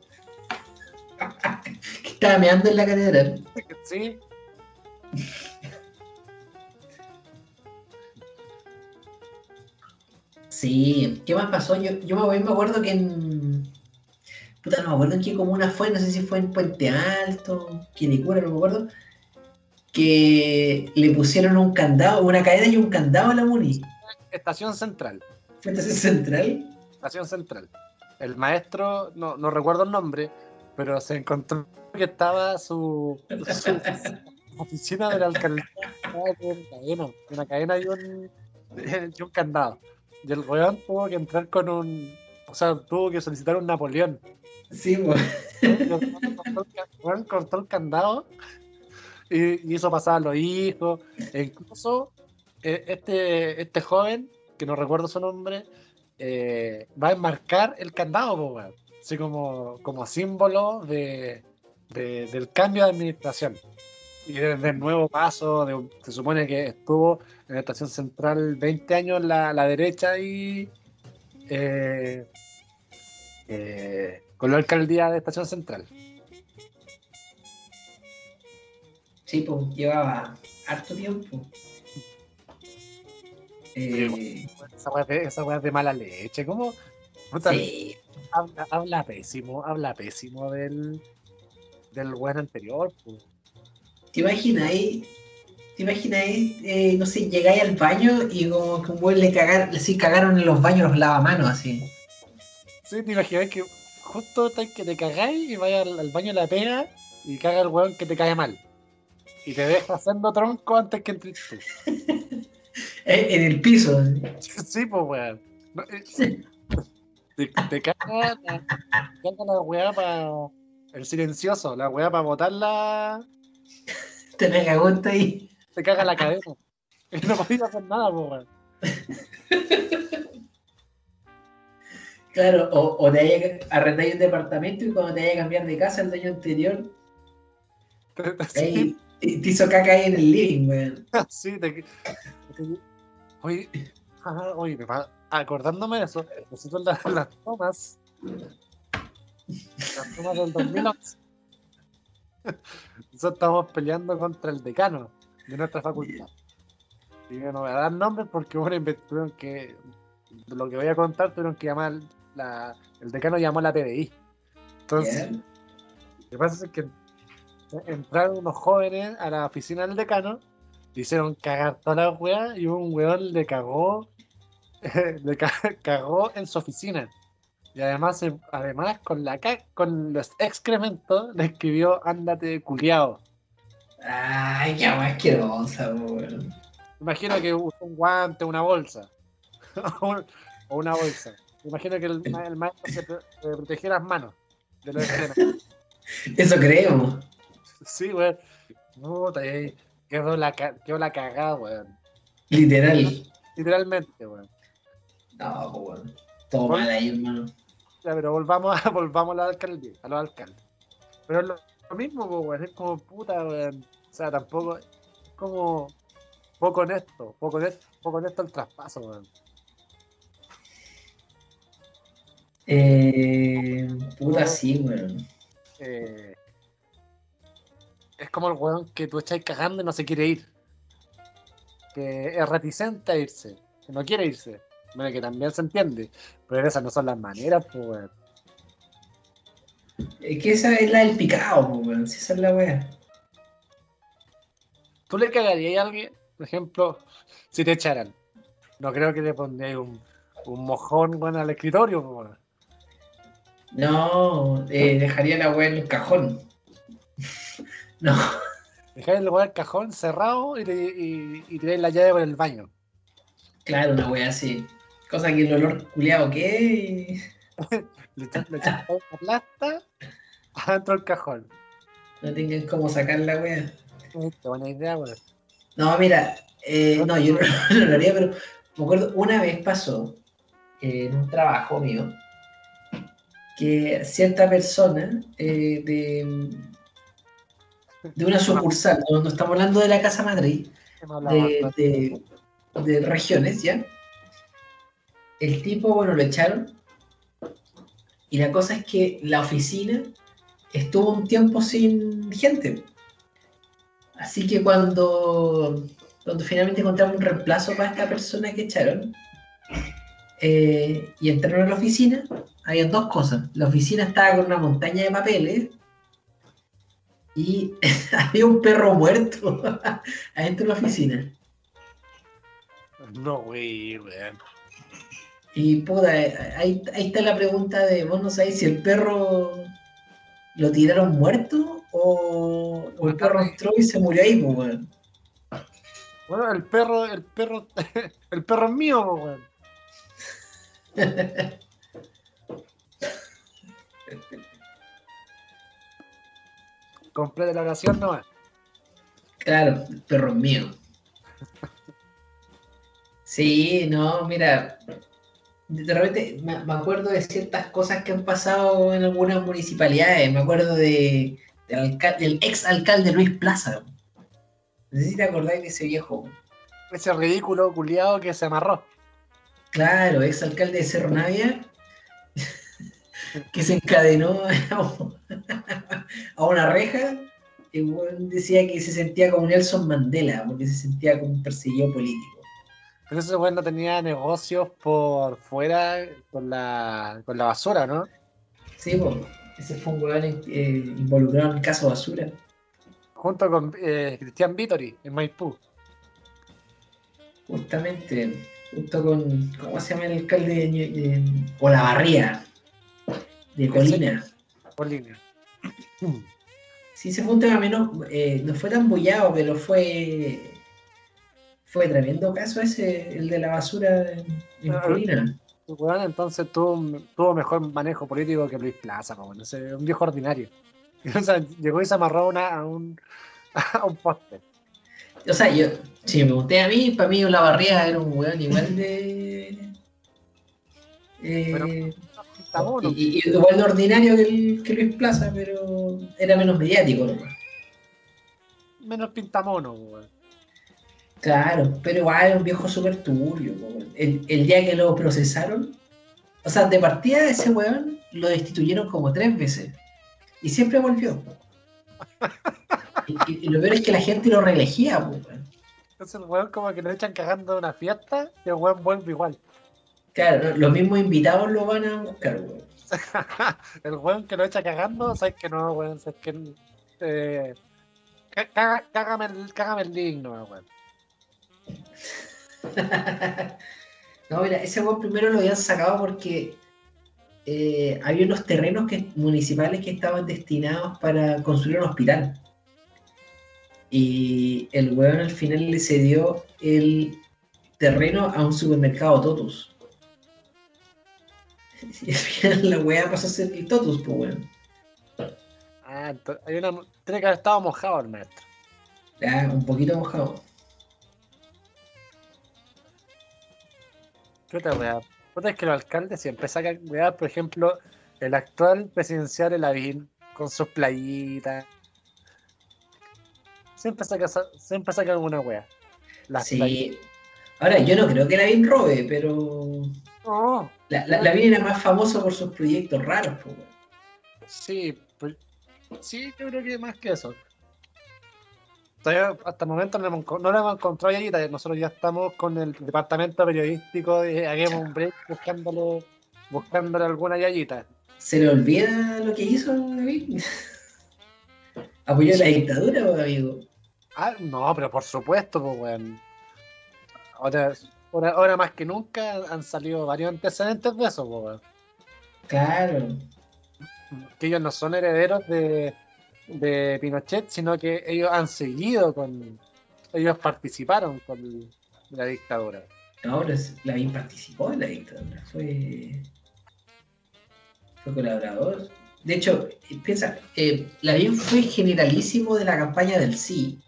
Speaker 2: Que estaba meando en la catedral.
Speaker 3: Sí,
Speaker 2: Sí, ¿qué más pasó? Yo, yo me acuerdo que en. Puta, no me acuerdo en qué comuna fue, no sé si fue en Puente Alto, Quilicura, no me acuerdo. Que le pusieron un candado, una cadena y un candado a la Muni.
Speaker 3: estación central.
Speaker 2: ¿Fue entonces central?
Speaker 3: Estación central. El maestro, no, no recuerdo el nombre, pero se encontró que estaba su, su oficina de la alcaldía con una cadena, una cadena y un, y un candado. Y el weón tuvo que entrar con un. O sea, tuvo que solicitar un Napoleón.
Speaker 2: Sí, pues.
Speaker 3: El cortó el el el candado y, eso pasaba a los hijos. E incluso eh, este, este joven, que no recuerdo su nombre, eh, va a enmarcar el candado, po, weón. así como, como símbolo de, de- del cambio de administración. Y de- del nuevo paso, de- se supone que estuvo en la estación central 20 años la, la derecha y eh, con la alcaldía de estación central.
Speaker 2: Sí, pues llevaba harto tiempo. Eh,
Speaker 3: Esa weá es de mala leche, ¿cómo?
Speaker 2: Sí,
Speaker 3: habla, habla pésimo, habla pésimo del, del weón anterior. po.
Speaker 2: ¿te imagináis? ¿Te imagináis? eh, no sé, llegáis al baño y como que un weón le cagaron, sí, cagaron en los baños los lavamanos así.
Speaker 3: Sí, te imaginas que justo está que te cagáis y vayas al, al baño de la pega y caga el weón que te cae mal. Y te deja haciendo tronco antes que entres tú.
Speaker 2: En el piso.
Speaker 3: Sí, pues weón. No, eh, Te, te caga la, te caga la weá para. El silencioso, la weá para botarla.
Speaker 2: Te la cagó ahí.
Speaker 3: Te caga la cadena. No podías hacer nada, pues weón.
Speaker 2: Claro, o, o te haya arrendáis un departamento y cuando te vayas a cambiar de casa el dueño anterior,
Speaker 3: Sí,
Speaker 2: ahí, te, te hizo caca ahí en el living, weón.
Speaker 3: sí, te, Oye, oye, me va- acordándome de eso, nosotros las, las tomas. Las tomas del 2011. Nosotros estamos peleando contra el decano de nuestra facultad. Y yo no voy a dar nombres porque bueno, tuvieron que. Lo que voy a contar, tuvieron que llamar. La, el decano llamó a la PDI. Entonces, lo que pasa es que entraron unos jóvenes a la oficina del decano, le hicieron cagar toda la weá y un weón le cagó, le ca- cagó en su oficina. Y además, además con la con los excrementos le escribió ándate culiao.
Speaker 2: Ay, qué agua asquerosa, weón.
Speaker 3: Imagino que usó un guante, una bolsa. o una bolsa. Imagino que el, el maestro se, se protegió las manos de los excrementos.
Speaker 2: Eso creemos.
Speaker 3: Sí, weón. Puta, quedó la, quedó la cagada, weón.
Speaker 2: Literal.
Speaker 3: Literalmente, weón.
Speaker 2: No, weón. Todo mal ahí, hermano.
Speaker 3: Ya, pero volvamos a, volvamos a la alcaldía, a los alcaldes. Pero es lo, lo mismo, weón, es como puta, weón. O sea, tampoco, es como poco honesto, poco honesto, poco honesto el traspaso, weón.
Speaker 2: Eh, puta, sí, weón.
Speaker 3: Eh, es como el weón que tú estás cagando y no se quiere ir. Que es reticente a irse, que no quiere irse. Bueno, que también se entiende, pero esas no son las maneras, pues, weón.
Speaker 2: Es que esa es la del picado, pues, weón. Si esa es la weá.
Speaker 3: ¿Tú le cagarías a alguien, por ejemplo, si te echaran? No creo que le pondrías un, un mojón bueno, al escritorio. po, weón.
Speaker 2: No, eh, dejaría la weá en el cajón. No,
Speaker 3: Dejáis el lugar del cajón cerrado y, y, y tiráis la llave por el baño.
Speaker 2: claro, una weá así. Cosa que el olor culiado que
Speaker 3: Le echas la plasta adentro del cajón.
Speaker 2: no tengan cómo sacar la weá.
Speaker 3: Buena idea, weón.
Speaker 2: No, mira, eh, no, yo no, no lo haría, pero me acuerdo, una vez pasó eh, en un trabajo mío que cierta persona eh, de, de una sucursal, no, no estamos hablando de la Casa Madrid, de- de regiones, ¿ya? El tipo, bueno, lo echaron. Y la cosa es que la oficina estuvo un tiempo sin gente. Así que cuando, cuando finalmente encontramos un reemplazo para esta persona que echaron, eh, y entraron a la oficina, había dos cosas. La oficina estaba con una montaña de papeles y había un perro muerto adentro de la oficina.
Speaker 3: No, güey, weón.
Speaker 2: Y puta, ahí, ahí está la pregunta de vos no sabés si el perro lo tiraron muerto o, o el perro entró y se murió ahí, weón.
Speaker 3: Bueno, el perro, el perro, el perro es mío, weón. Complete la oración nomás.
Speaker 2: Claro, el perro mío. Sí, no, mira, de repente me, acuerdo de ciertas cosas que han pasado en algunas municipalidades. Me acuerdo de, del, alca- del ex alcalde Luis Plaza. No sé si te acordás de ese viejo.
Speaker 3: Ese ridículo culiado que se amarró.
Speaker 2: Claro, ex alcalde de Cerro Navia, que se encadenó a una reja. Y weón decía que se sentía como Nelson Mandela, porque se sentía como un perseguido político.
Speaker 3: Pero ese weón no tenía negocios por fuera con la, con la basura, ¿no?
Speaker 2: Sí, pues, ese fue un weón eh, involucrado en el caso basura.
Speaker 3: Junto con eh, Cristian Vittori en Maipú.
Speaker 2: Justamente, junto con, ¿cómo se llama el alcalde de, de Olavarría? De Colina.
Speaker 3: Por línea.
Speaker 2: Sí, se fue un tema menos, eh, no fue tan bullado, pero fue fue tremendo caso ese, el de la basura en, en
Speaker 3: Ah,
Speaker 2: Colina.
Speaker 3: Weón entonces tuvo, tuvo mejor manejo político que Luis Plaza, weón. Ese es un viejo ordinario. O sea, llegó y se amarró a una- a un, a un poste.
Speaker 2: O sea, yo, si me pregunté a mí, para mí Olavarría era un weón igual de... eh, Y, y- igual de ordinario que, el- que Luis Plaza, pero era menos mediático nomás.
Speaker 3: Menos pintamono, weón.
Speaker 2: Claro, pero igual era un viejo súper turbio. El, el día que lo procesaron, o sea, de partida ese weón lo destituyeron como tres veces. Y siempre volvió. Y, y- y lo peor es que la gente lo reelegía, weón.
Speaker 3: Entonces el weón como que lo echan cagando de una fiesta y el weón vuelve igual.
Speaker 2: Claro, los mismos invitados lo van a buscar, weón.
Speaker 3: el weón que lo echa cagando, sabes que no, weón, sabes que eh, caga- cágame, el, cágame el digno, weón.
Speaker 2: no, mira, ese weón primero lo habían sacado porque eh, había unos terrenos que, municipales que estaban destinados para construir un hospital. Y el weón al final le cedió el terreno a un supermercado Totus. Y al final la weá pasó a ser el Totus, pues weón.
Speaker 3: Ah, hay una, tiene que haber estado mojado el maestro.
Speaker 2: Ya, un poquito mojado.
Speaker 3: Puta weá. Puta es que los alcaldes siempre sacan weá, por ejemplo, el actual presidencial de Lavín con sus playitas. Siempre saca, siempre saca alguna weá. Las
Speaker 2: Sí.
Speaker 3: playitas.
Speaker 2: Ahora, yo no creo que Lavín robe, pero.
Speaker 3: No,
Speaker 2: La, la, Lavín era más famoso por sus proyectos raros, pues weón.
Speaker 3: sí, pues, sí, yo creo que más que eso. Todavía hasta el momento no, hemos, enco- no lo hemos encontrado ahí, nosotros ya estamos con el departamento periodístico de Hagamos un Break buscándole, buscándole alguna yayita.
Speaker 2: ¿Se le olvida lo que hizo David? ¿Apoyó la dictadura, amigo?
Speaker 3: Ah, no, pero por supuesto, pues, weón. Ahora, ahora, ahora más que nunca han salido varios antecedentes de eso, weón.
Speaker 2: Claro.
Speaker 3: Que ellos no son herederos de, de Pinochet, sino que ellos han seguido con. Ellos participaron con la dictadura.
Speaker 2: Ahora Lavín participó en la dictadura. Fue. Fue colaborador. De hecho, piensa, eh, Lavín fue generalísimo de la campaña del sí,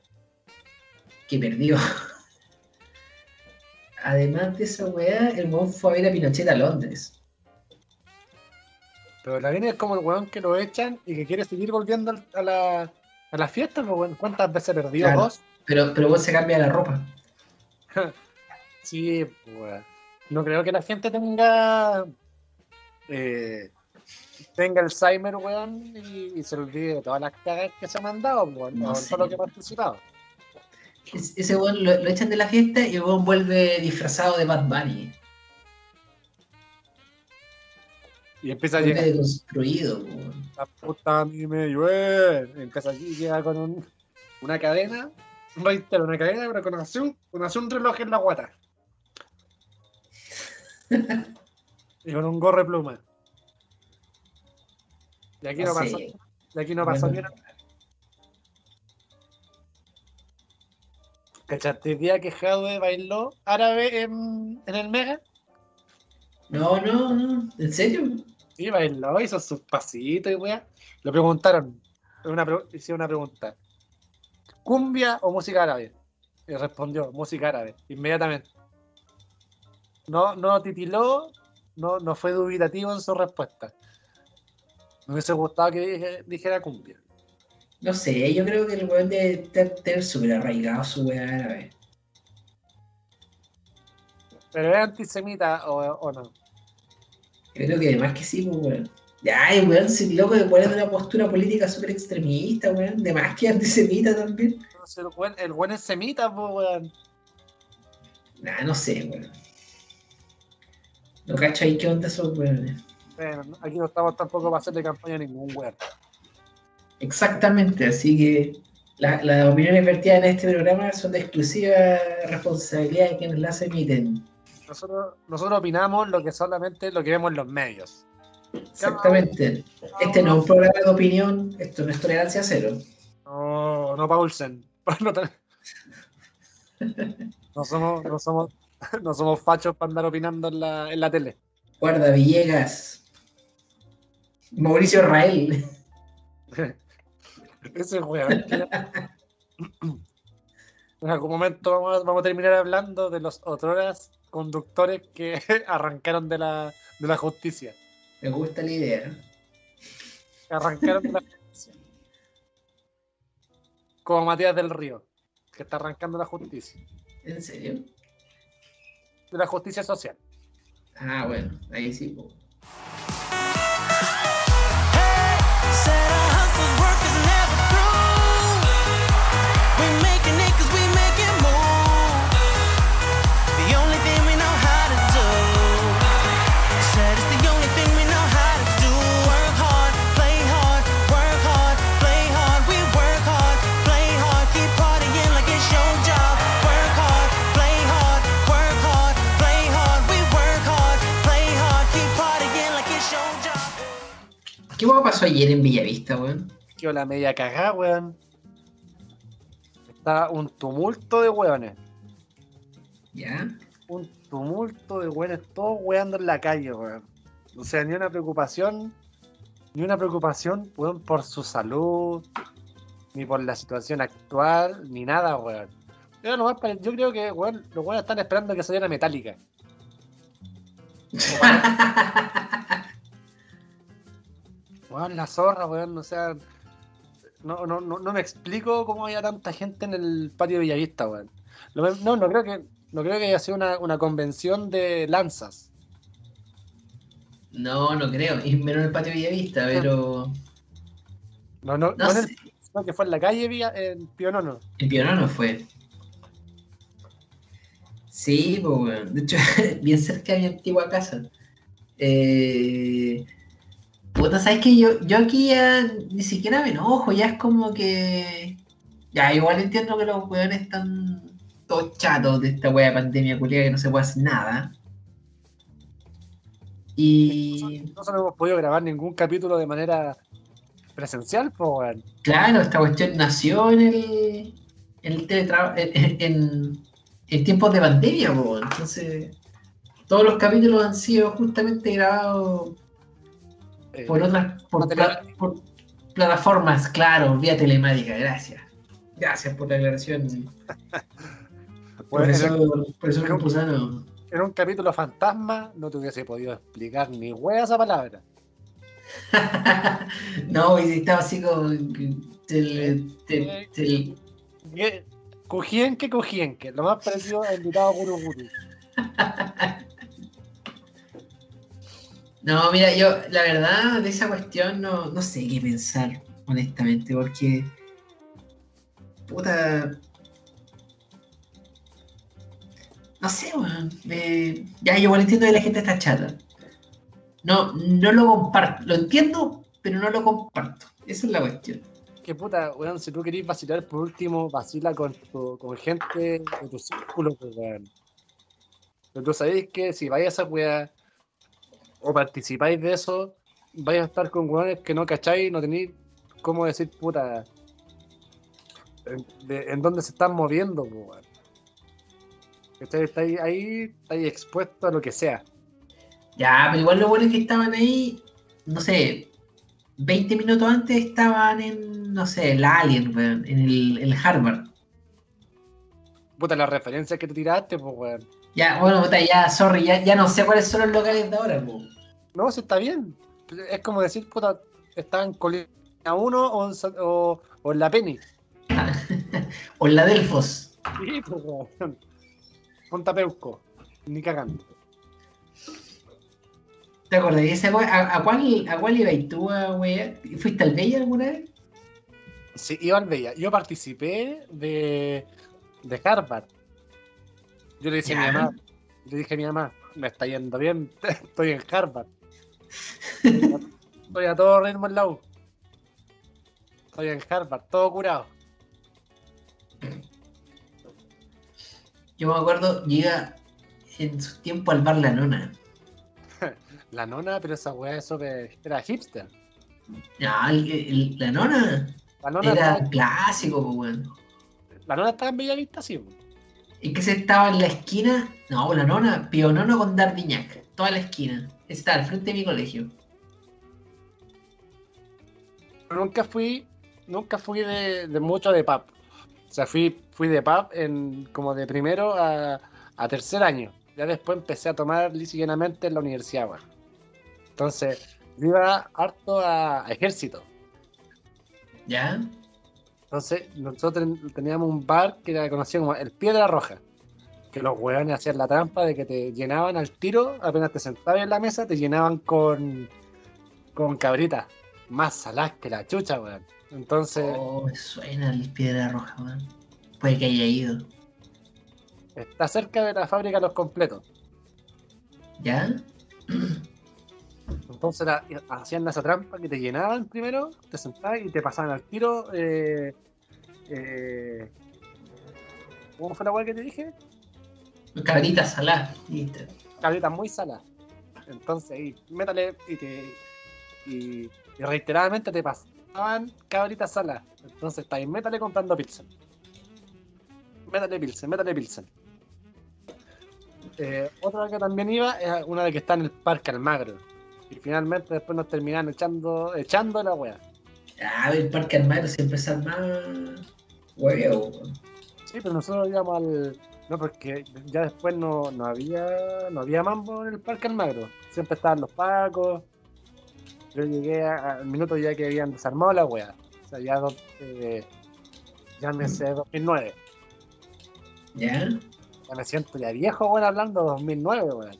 Speaker 2: que perdió. Además de esa weá, el weón fue a ver a Pinochet a Londres.
Speaker 3: Pero la viene es como el weón que lo echan y que quiere seguir volviendo a la, a la fiesta, pues, weón. ¿Cuántas veces perdió?
Speaker 2: Claro.
Speaker 3: Dos.
Speaker 2: Pero, pero vos se cambia la ropa.
Speaker 3: Sí, pues, weón. No creo que la gente tenga. eh, tenga Alzheimer, weón, y, y se olvide de todas las cagas que se han mandado, weón.
Speaker 2: No
Speaker 3: No
Speaker 2: sé.
Speaker 3: solo que ha participado.
Speaker 2: Es- ese weón lo, lo echan de la fiesta y el weón vuelve disfrazado de Bad Bunny.
Speaker 3: Y empieza a llegar.
Speaker 2: deconstruido, weón.
Speaker 3: La puta a mí me llueve. Empieza aquí y llega con un- una cadena. Reitero, una cadena, pero con así un, con así un reloj en la guata. y con un gorro de pluma. Y aquí no,
Speaker 2: No sé.
Speaker 3: pasó. Y aquí no pasó
Speaker 2: Bueno.
Speaker 3: ni una. ¿Cachaste día que Jadwe bailó árabe en, en el Mega?
Speaker 2: No, no, no. ¿En serio?
Speaker 3: Sí, bailó, hizo sus pasitos y weá. Le preguntaron, una pre- hicieron una pregunta. ¿cumbia o música árabe? Y respondió, música árabe, inmediatamente. No, no titiló, no, no fue dubitativo en su respuesta. Me hubiese gustado que dije- dijera cumbia.
Speaker 2: No sé, yo creo que el weón debe tener súper arraigado su weá árabe.
Speaker 3: ¿Pero es antisemita o, o no?
Speaker 2: Yo creo que además que sí, pues weón. Ya, y weón, si loco de poner una postura política súper extremista, weón. De más que antisemita también.
Speaker 3: El buen es semita, pues, weón.
Speaker 2: Nah, no sé, weón. No cacho ahí qué onda esos weones.
Speaker 3: Bueno, no- aquí no estamos tampoco para hacerle campaña a ningún weón.
Speaker 2: Exactamente, así que la- las opiniones vertidas en este programa son de exclusiva responsabilidad de quienes las emiten.
Speaker 3: Nosotros, nosotros opinamos lo que solamente lo que vemos en los medios.
Speaker 2: Exactamente. Este no es un programa de opinión, esto no es tolerancia cero.
Speaker 3: No, no Paulsen. No, somos, no somos, no somos fachos para andar opinando en la, en la tele.
Speaker 2: Guarda Villegas. Mauricio Israel.
Speaker 3: Ese weón. En algún momento vamos a, vamos a terminar hablando de los otroras conductores que arrancaron de la, de la justicia.
Speaker 2: Me gusta la idea.
Speaker 3: Arrancaron de la justicia. Como Matías del Río, que está arrancando la justicia.
Speaker 2: ¿En serio?
Speaker 3: De la justicia social.
Speaker 2: Ah, bueno, ahí sí. po.
Speaker 3: La media cagada, weón. Está un tumulto de weones.
Speaker 2: ¿Ya?
Speaker 3: Un tumulto de weones, todos weando en la calle, weón. O sea, ni una preocupación, ni una preocupación, weón, por su salud, ni por la situación actual, ni nada, weón. Yo, nomás yo creo que, weón, los weones están esperando que saliera metálica. Weón, la zorra, weón, o sea. No, no, no, no me explico cómo había tanta gente en el patio de Villavista, weón. No, no creo que. No creo que haya sido una, una convención de lanzas.
Speaker 2: No, no creo. Y menos en el patio Villavista, pero.
Speaker 3: No, no,
Speaker 2: No
Speaker 3: no en el- sino que fue en la calle Villa, en Pionono.
Speaker 2: En Pionono no fue. Sí, pues, weón. De hecho, bien cerca de mi antigua casa. Eh... Puta, ¿sabes que yo, yo aquí ya ni siquiera me enojo, ya es como que. Ya, igual entiendo que los weones están todos chatos de esta wea de pandemia culiada que no se puede hacer nada. Y.
Speaker 3: Nosotros no hemos podido grabar ningún capítulo de manera presencial, pues.
Speaker 2: Claro, esta cuestión nació en el, en el teletraba- en, en- en tiempos de pandemia, po, entonces todos los capítulos han sido justamente grabados
Speaker 3: Eh,
Speaker 2: por otras por,
Speaker 3: Material.
Speaker 2: pla- por plataformas, claro, vía telemática, gracias. Gracias por la aclaración,
Speaker 3: el-
Speaker 2: profesor, Campuzano.
Speaker 3: en un capítulo fantasma no te hubiese podido explicar ni wea esa palabra.
Speaker 2: no, y estaba así como que tel- tel- tel-
Speaker 3: ¿Qué? Cojienque, cojienque. Lo más parecido a invitado Guru Guru.
Speaker 2: No, mira, yo la verdad de esa cuestión no, no sé qué pensar, honestamente, porque. Puta. No sé, weón. me- Ya, yo igual entiendo que la gente está chata. No, no lo comparto. Lo entiendo, pero no lo comparto. Esa es la cuestión.
Speaker 3: Que puta, weón, si tú querés vacilar por último, vacila con, tu- con gente de tu círculo, pues, weón. Pero tú sabéis que si vais a esa weá o participáis de eso, vais a estar con weones que no cacháis, no tenéis cómo decir, puta, en, de- en dónde se están moviendo, weón. Estáis ahí, estáis expuestos a lo que sea.
Speaker 2: Ya, pero igual lo bueno es que estaban ahí, no sé, 20 minutos antes estaban en, no sé, el Alien, weón, en el, el Harvard.
Speaker 3: Puta, la referencia que te tiraste, pues, weón.
Speaker 2: Ya, bueno, puta, ya, sorry, ya, ya no sé cuáles son los locales de ahora, po.
Speaker 3: No, sí está bien. Es como decir, puta, está en Colina 1 o, o, o en la Penny.
Speaker 2: o en la Delfos.
Speaker 3: Sí, pues, weón. Punta Peuco. Ni cagando.
Speaker 2: ¿Te acordás? de esa? ¿A, a cuál, ¿A cuál ibas tú, a wea? ¿Fuiste al Bella alguna vez?
Speaker 3: Sí, iba al Bella. Yo participé de, de Harvard. Yo le dije a mi mamá, le dije a mi mamá, me está yendo bien, estoy en Harvard. Estoy a todo ritmo en la U. Estoy en Harvard, todo curado.
Speaker 2: Yo me acuerdo, iba en su tiempo al bar La Nona.
Speaker 3: La nona, pero esa weá eso que era hipster.
Speaker 2: No, el- el- la Nona
Speaker 3: La nona,
Speaker 2: era
Speaker 3: estaba,
Speaker 2: clásico, weón.
Speaker 3: la nona estaba en Bellavista, sí. po.
Speaker 2: Es que se estaba en la esquina. No, la nona, Pionono con Dardiñac. Toda la esquina. Está al frente de mi colegio.
Speaker 3: Nunca fui, nunca fui de, de mucho de pub. O sea, fui, fui de pub en, como de primero a, a tercer año. Ya después empecé a tomar lisianamente en la universidad, weón. Entonces, iba harto a, a ejército.
Speaker 2: ¿Ya?
Speaker 3: Entonces, nosotros ten- teníamos un bar que era conocido como el Piedra Roja. Que los hueones hacían la trampa de que te llenaban al tiro, apenas te sentabas en la mesa, te llenaban con, con cabritas. Más saladas que la chucha, weón. Entonces,
Speaker 2: Oh, suena el piedra roja, weón. Puede que haya ido.
Speaker 3: está cerca de la fábrica Los Completos.
Speaker 2: ¿Ya?
Speaker 3: Entonces era- hacían esa trampa que te llenaban primero, te sentabas y te pasaban al tiro. eh, eh, ¿Cómo fue la weá que te dije?
Speaker 2: Cabrita salada. Listo.
Speaker 3: cabritas muy saladas. Entonces ahí, métale y te. Y, y reiteradamente te pasaban cabritas saladas. Entonces está ahí, métale comprando Pilsen. Métale Pilsen, métale Pilsen. Eh, otra que también iba es una de que está en el Parque Almagro. Y finalmente después nos terminaron echando, echando la wea.
Speaker 2: Ah, el Parque Armado siempre se armaba. Hueveo, weón.
Speaker 3: Sí, pero nosotros íbamos al. No, porque ya después no, no había no había mambo en el Parque Almagro. Siempre estaban los pacos. Yo llegué a- al minuto ya que habían desarmado la wea. O sea, ya eh, llámese 2009.
Speaker 2: ¿Ya?
Speaker 3: Ya me siento ya viejo, weón, hablando de 2009, weón.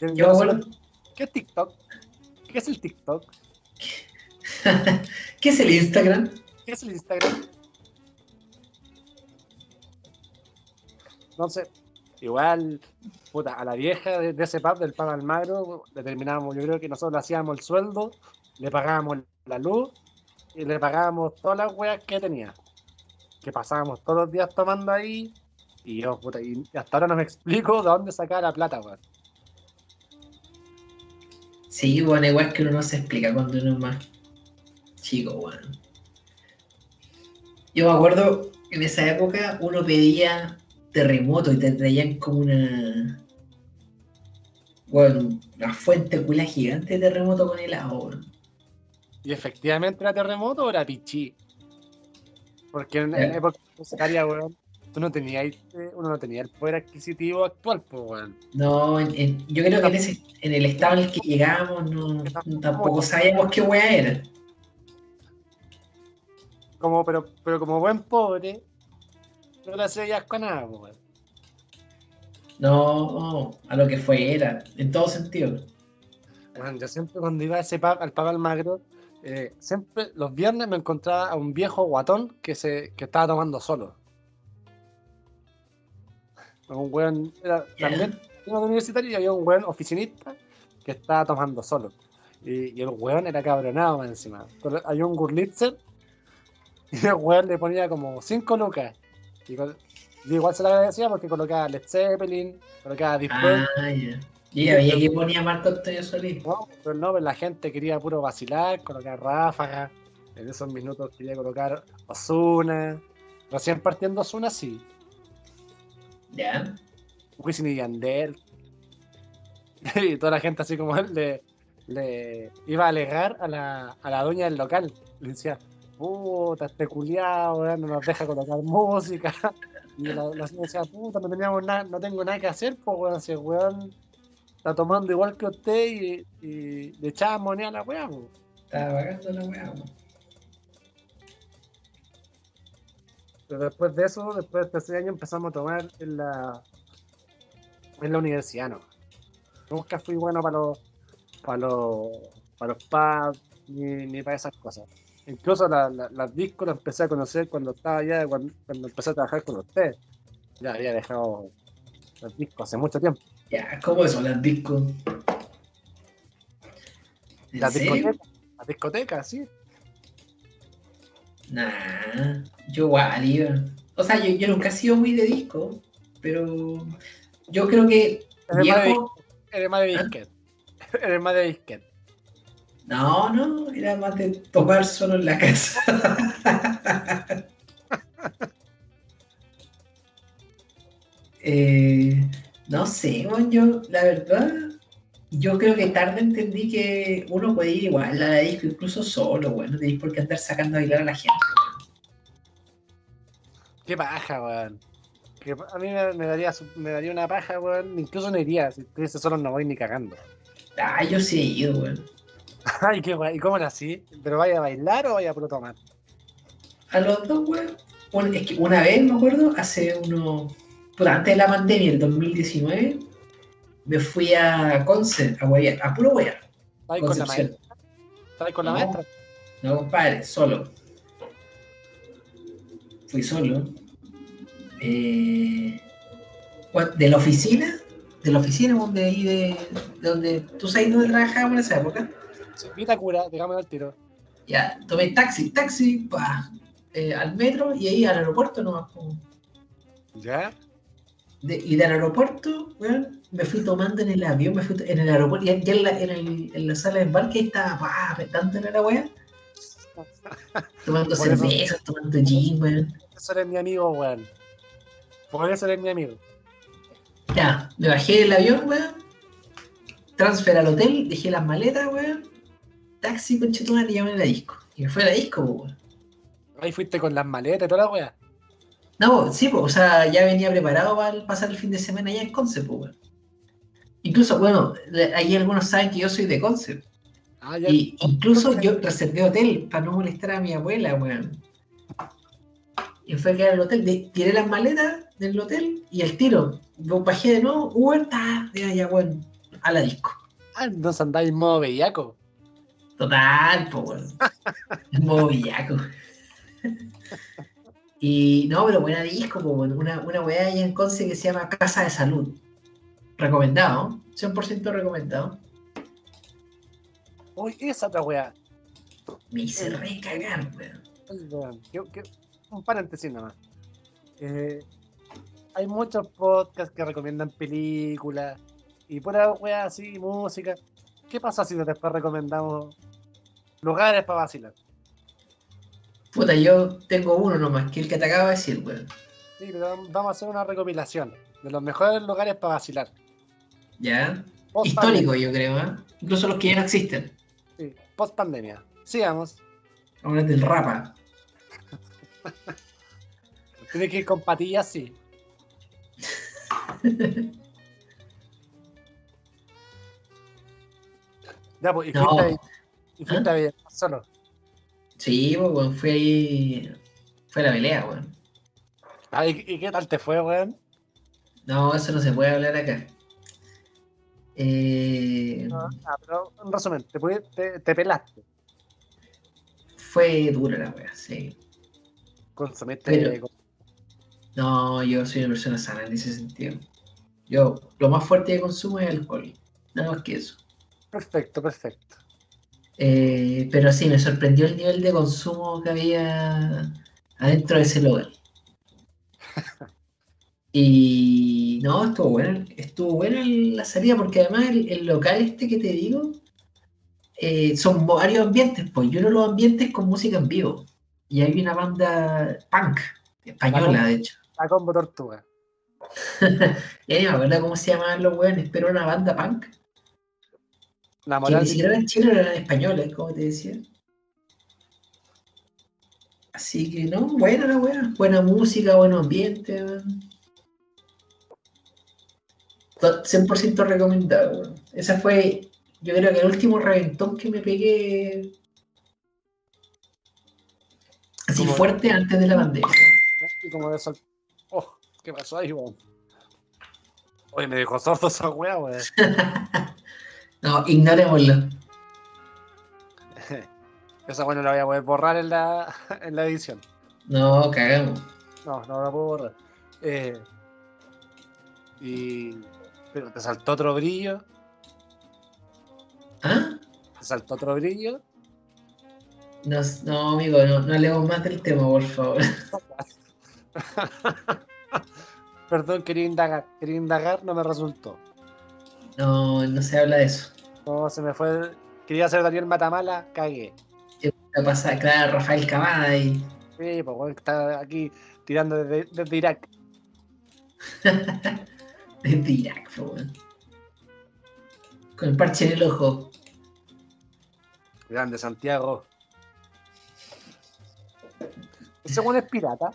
Speaker 3: Yo-
Speaker 2: Yo me
Speaker 3: sé-. ¿Qué es TikTok? ¿Qué es el TikTok?
Speaker 2: ¿Qué es el Instagram?
Speaker 3: ¿Qué es el Instagram? Entonces, igual, puta, a la vieja de, de ese pub, del pub Almagro, le terminábamos, yo creo que nosotros le hacíamos el sueldo, le pagábamos la luz y le pagábamos todas las weas que tenía. Que pasábamos todos los días tomando ahí y yo, puta, y hasta ahora no me explico de dónde sacaba la plata, weón.
Speaker 2: Sí, bueno, igual que uno no se explica cuando uno es más chico, weón. Yo me acuerdo, en esa época uno pedía terremoto y te traían como una. Bueno, una fuente culia gigante de terremoto con helado, weón.
Speaker 3: Y efectivamente era terremoto o era pichí. Porque en, en
Speaker 2: Ya.
Speaker 3: época secundaria, weón, tú no tenías, eh, uno no tenía el poder adquisitivo actual, pues, weón.
Speaker 2: No, en- en- yo creo que en, ese, en el estado en el que llegábamos no, tampoco sabíamos qué weá era.
Speaker 3: Como, pero, pero como buen pobre, no le hacía asco a nada, pues.
Speaker 2: No, a lo que fue era, en todo sentido.
Speaker 3: Weón, yo siempre cuando iba a ese pub, al pub Almagro, eh, siempre los viernes me encontraba a un viejo guatón que se que estaba tomando solo. Un weón, era también de universitario y había un weón oficinista que estaba tomando solo. Y, y el weón era cabronado más encima. Pero Había un Gurlitzer y el weón le ponía como 5 lucas. Y con- yo igual se lo agradecía porque colocaba Led Zeppelin, colocaba Purple.
Speaker 2: Ah. Yo ya veía que ponía Marco Antonio Solís.
Speaker 3: No, pero no, pero la gente quería puro vacilar, colocar ráfagas. En esos minutos quería colocar Osuna. Recién partiendo Osuna, sí.
Speaker 2: Ya.
Speaker 3: Wisin y Yandel. Y toda la gente así como él le, le iba a alegar a la, a la dueña del local. Le decía, puta, este culiado, weón, no nos deja colocar música. Y la, la señora decía, puta, no teníamos nada, no tengo nada que hacer, pues weón, si el weón está tomando igual que usted y, y le echaba moneda a la weá, pues.
Speaker 2: Estaba pagando la weá,
Speaker 3: Pero después de eso, después de tercer año empezamos a tomar en la en la universidad, ¿no? Nunca fui bueno para los para los para los pubs ni, ni para esas cosas. Incluso la- la- las discos las empecé a conocer cuando estaba allá, cuando, cuando empecé a trabajar con usted. Ya había dejado los discos hace mucho tiempo.
Speaker 2: Ya, ¿cómo eso? Las discos. ¿En
Speaker 3: Las discotecas, las discotecas, sí.
Speaker 2: Nah, yo igual. O sea, yo, yo nunca he sido muy de disco, pero yo creo que
Speaker 3: Eres más de,
Speaker 2: viejo.
Speaker 3: más de
Speaker 2: ¿Ah?
Speaker 3: disquet. Eres más de disquet.
Speaker 2: No, no, era más de tomar solo en la casa. Eh, no sé, bueno, yo, la verdad, yo creo que tarde entendí que uno puede ir igual a la disco, incluso solo, bueno, no tenéis por qué andar sacando a bailar a la gente.
Speaker 3: Qué paja, weón. A mí me, me daría, me daría una paja, weón. Incluso no iría. Si estuviese solo no voy ni cagando.
Speaker 2: Ah, yo sí he ido, weón.
Speaker 3: Ay, qué guay. ¿Y cómo era así? ¿Pero vaya a bailar o vaya a puro tomar?
Speaker 2: A los dos, weón. Bueno, es que una vez, me acuerdo, hace uno. puta, antes de la pandemia, el 2019, me fui a Conce, a huevear, a puro huear.
Speaker 3: ¿Estás con la
Speaker 2: Concepción.
Speaker 3: maestra? ¿Estás con la
Speaker 2: No.
Speaker 3: maestra?
Speaker 2: No, compadre, solo. Fui solo. Eh, de la oficina, de la oficina donde ahí de, de donde tú sabes dónde trabajábamos en esa época.
Speaker 3: Sí, Vitacura, digamos al tiro.
Speaker 2: Ya, tomé taxi, taxi, pa, eh, al metro y ahí al aeropuerto nomás.
Speaker 3: ¿Ya?
Speaker 2: De- y del aeropuerto, me fui tomando en el avión, me fui en el aeropuerto, y ya en la, en, el- en la sala de embarque estaba, pa, apretándole a la weá, tomando cervezas, tomando gin, weón.
Speaker 3: Eso eres mi amigo, weón. Por eso eres mi amigo.
Speaker 2: Ya, me bajé del avión, weón. Transfer al hotel, dejé las maletas, weón. Taxi, conchetumare, y llamé a la disco. Y me fue a la disco, weón.
Speaker 3: Ahí fuiste con las maletas y toda la weá.
Speaker 2: No, sí, po, o sea, ya venía preparado para pasar el fin de semana allá en Conce, po, weón. Incluso, bueno, le- ahí algunos saben que yo soy de Conce.
Speaker 3: Ah, ya.
Speaker 2: Y incluso yo reservé hotel para no molestar a mi abuela, weón. Y fue a quedar al hotel, de- tiré las maletas del hotel y al tiro. Bajé de nuevo, Uber, ta, ya, ya, weón, a la disco.
Speaker 3: Ah, entonces andáis en modo bellaco.
Speaker 2: Total, po, weón. En modo villaco. Y no, pero buena disco, po, weón. Una, una weá allá en Conce que se llama Casa de Salud. Recomendado, 100% recomendado.
Speaker 3: Uy, esa otra weá.
Speaker 2: Me hice re cagar, weón.
Speaker 3: Qué- qué- Un paréntesis nomás. Eh, hay muchos podcasts que recomiendan películas y pura weá así, música. ¿Qué pasa si después recomendamos lugares para vacilar?
Speaker 2: Puta, yo tengo uno nomás, que el que te acabo de decir, weón.
Speaker 3: Sí, pero vamos a hacer una recopilación de los mejores lugares para vacilar.
Speaker 2: ¿Ya?
Speaker 3: Post
Speaker 2: Histórico, yo creo, ¿eh? Incluso los que ya no existen.
Speaker 3: Sí, post pandemia. Sigamos.
Speaker 2: Ahora del rapa.
Speaker 3: Tiene que ir con patillas, sí. ya, pues, y
Speaker 2: No.
Speaker 3: fuiste, ahí- y fuiste
Speaker 2: ¿Ah?
Speaker 3: a Villamar solo.
Speaker 2: Sí, pues, weón, fue ahí. Fue la pelea, weón.
Speaker 3: Ah, ¿y, y qué tal te fue, weón?
Speaker 2: No, eso no se puede hablar acá. Eh,
Speaker 3: Ah, pero en resumen, te, te, te pelaste.
Speaker 2: fue dura la wea, sí.
Speaker 3: Consumiste.
Speaker 2: Pero- No, yo soy una persona sana en ese sentido. Yo, lo más fuerte que consumo es alcohol. Nada más que eso.
Speaker 3: Perfecto, perfecto.
Speaker 2: Eh, pero sí, me sorprendió el nivel de consumo que había adentro de ese lugar. Y no, estuvo buena, estuvo buena la salida porque además el, el local este que te digo eh, son varios ambientes, pues y uno de los ambientes con música en vivo. Y hay una banda punk, española de hecho.
Speaker 3: La combo tortuga.
Speaker 2: Y ahí me acuerdo cómo se llamaban los weones, pero una banda punk.
Speaker 3: La
Speaker 2: Que
Speaker 3: moral
Speaker 2: ni siquiera en Chile eran españoles, como te decía. Así que no, buena la weá. Buena música, buen ambiente, weón. To- 100% recomendado. Esa fue, yo creo que el último reventón que me pegué así fuerte antes de la pandemia.
Speaker 3: y como de sol- Oh, ¿qué pasó ahí, weón? Oye, me dejó sordo esa weá, weón.
Speaker 2: No, ignorémoslo.
Speaker 3: Esa weá no la voy a poder borrar en la, en la edición.
Speaker 2: No, cagamos.
Speaker 3: No, no la puedo borrar. Eh, y. Pero te saltó otro brillo.
Speaker 2: ¿Ah?
Speaker 3: Te saltó otro brillo.
Speaker 2: No, no, amigo, no, no hablemos más del tema, por favor.
Speaker 3: Perdón, quería indagar. Quería indagar, no me resultó.
Speaker 2: No, no se habla de eso.
Speaker 3: No, se me fue. Quería ser Daniel Matamala, cagué.
Speaker 2: ¿Qué pasa? Claro, Rafael Cavada y.
Speaker 3: Sí, pues weón, está aquí tirando desde, desde Irak.
Speaker 2: Desde Irak, po, weón. Con el parche en el ojo.
Speaker 3: Grande Santiago. Ese weón es pirata.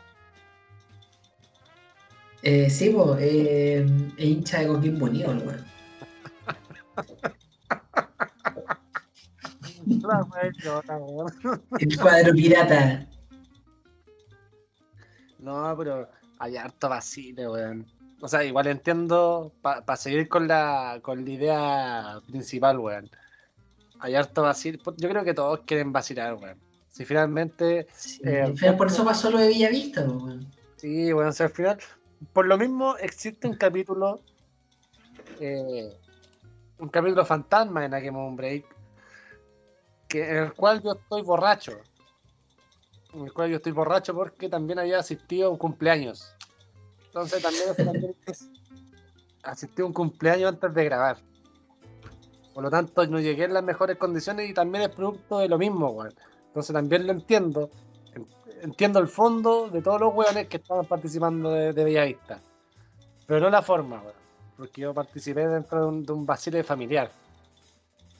Speaker 2: Eh, sí, po, eh, es hincha de Coquimbo Unido,
Speaker 3: idiota, weón.
Speaker 2: El cuadro pirata.
Speaker 3: No, pero hay harto vacile, weón. O sea, igual entiendo, para seguir con la, con la idea principal, weón. Hay harto vacile. Yo creo que todos quieren vacilar, weón. Si finalmente,
Speaker 2: Sí,
Speaker 3: Eh,
Speaker 2: por eso pasó lo de Villavista, weón.
Speaker 3: sí, weón, si al final, por lo mismo existe un capítulo, eh, un capítulo fantasma en Akemon Break, que, en el cual yo estoy borracho. En el cual yo estoy borracho porque también había asistido a un cumpleaños. Entonces también, asistí a un cumpleaños antes de grabar. Por lo tanto, no llegué en las mejores condiciones y también es producto de lo mismo, weón. Entonces también lo entiendo. En- Entiendo el fondo de todos los weones que estaban participando de, de Bellavista. Pero no la forma, weón. Porque yo participé dentro de un, de un vacile familiar.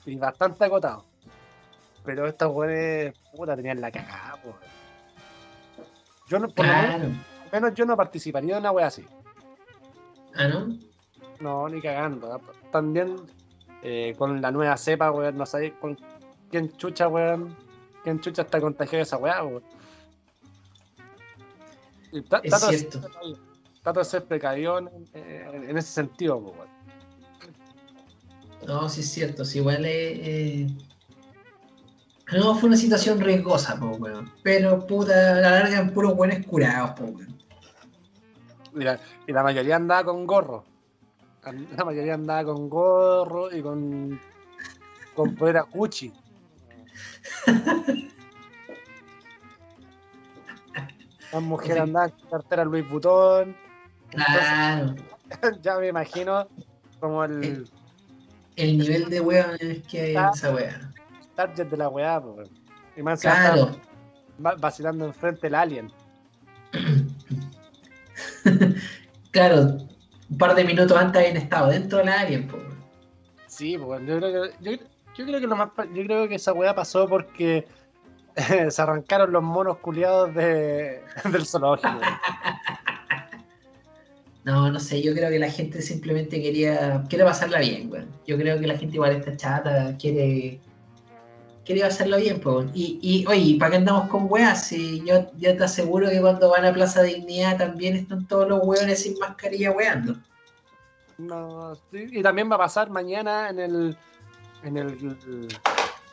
Speaker 3: Y bastante acotado. Pero estos weones, puta, tenían la cagada, weón. Yo no, por lo menos, menos yo no participaría de una wea así.
Speaker 2: Ah, ¿no?
Speaker 3: No, ni cagando. ¿ah? También eh, con la nueva cepa, weón, no sabéis con quién chucha, weón. Quién chucha está contagiado de esa weá, weón.
Speaker 2: Es
Speaker 3: trato de
Speaker 2: cierto.
Speaker 3: ser precavido en, en- en ese sentido, weón.
Speaker 2: No, sí es cierto. Sí, igual eh, eh, No, fue una situación riesgosa, po, weón. Pero, puta, a la larga puros buenos curados, po, weón.
Speaker 3: Y la, y la mayoría andaba con gorro. La mayoría andaba con gorro y con. con polera Gucci. Las mujeres
Speaker 2: Sí.
Speaker 3: andaban con cartera Louis Vuitton.
Speaker 2: Claro.
Speaker 3: ya me imagino como el.
Speaker 2: El nivel de weón que hay en esa weá.
Speaker 3: target de la weá. Y más
Speaker 2: Claro.
Speaker 3: vacilando enfrente el alien.
Speaker 2: Claro, un par de minutos antes habían estado dentro del alien, weón.
Speaker 3: Sí, pues yo creo que, yo, yo creo que lo más yo creo que esa weá pasó porque se arrancaron los monos culiados de, del zoológico.
Speaker 2: No, no sé, yo creo que la gente simplemente quería, quiere pasarla bien, weón. Yo creo que la gente igual está chata, quiere, quiere pasarla bien, pues. Y, y, oye, ¿para qué andamos con weas? Si yo, yo te aseguro que cuando van a Plaza Dignidad también están todos los weones sin mascarilla weando.
Speaker 3: No, sí, y también va a pasar mañana en el en el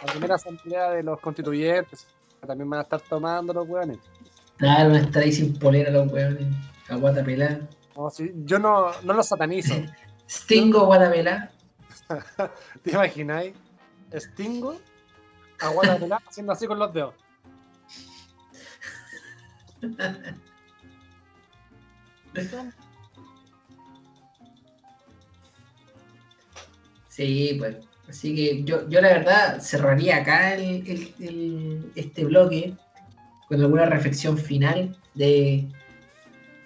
Speaker 3: la primera asamblea de los constituyentes. También van a estar tomando los weones.
Speaker 2: Claro, van a estar ahí sin polera los weones, a guata pelada.
Speaker 3: No, sí, yo no, no los satanizo.
Speaker 2: Stingo, guata pelada.
Speaker 3: ¿Te imagináis? Stingo, aguanta pelada, haciendo así con los dedos.
Speaker 2: Sí, pues. Así que yo, yo la verdad cerraría acá el, este bloque con alguna reflexión final de.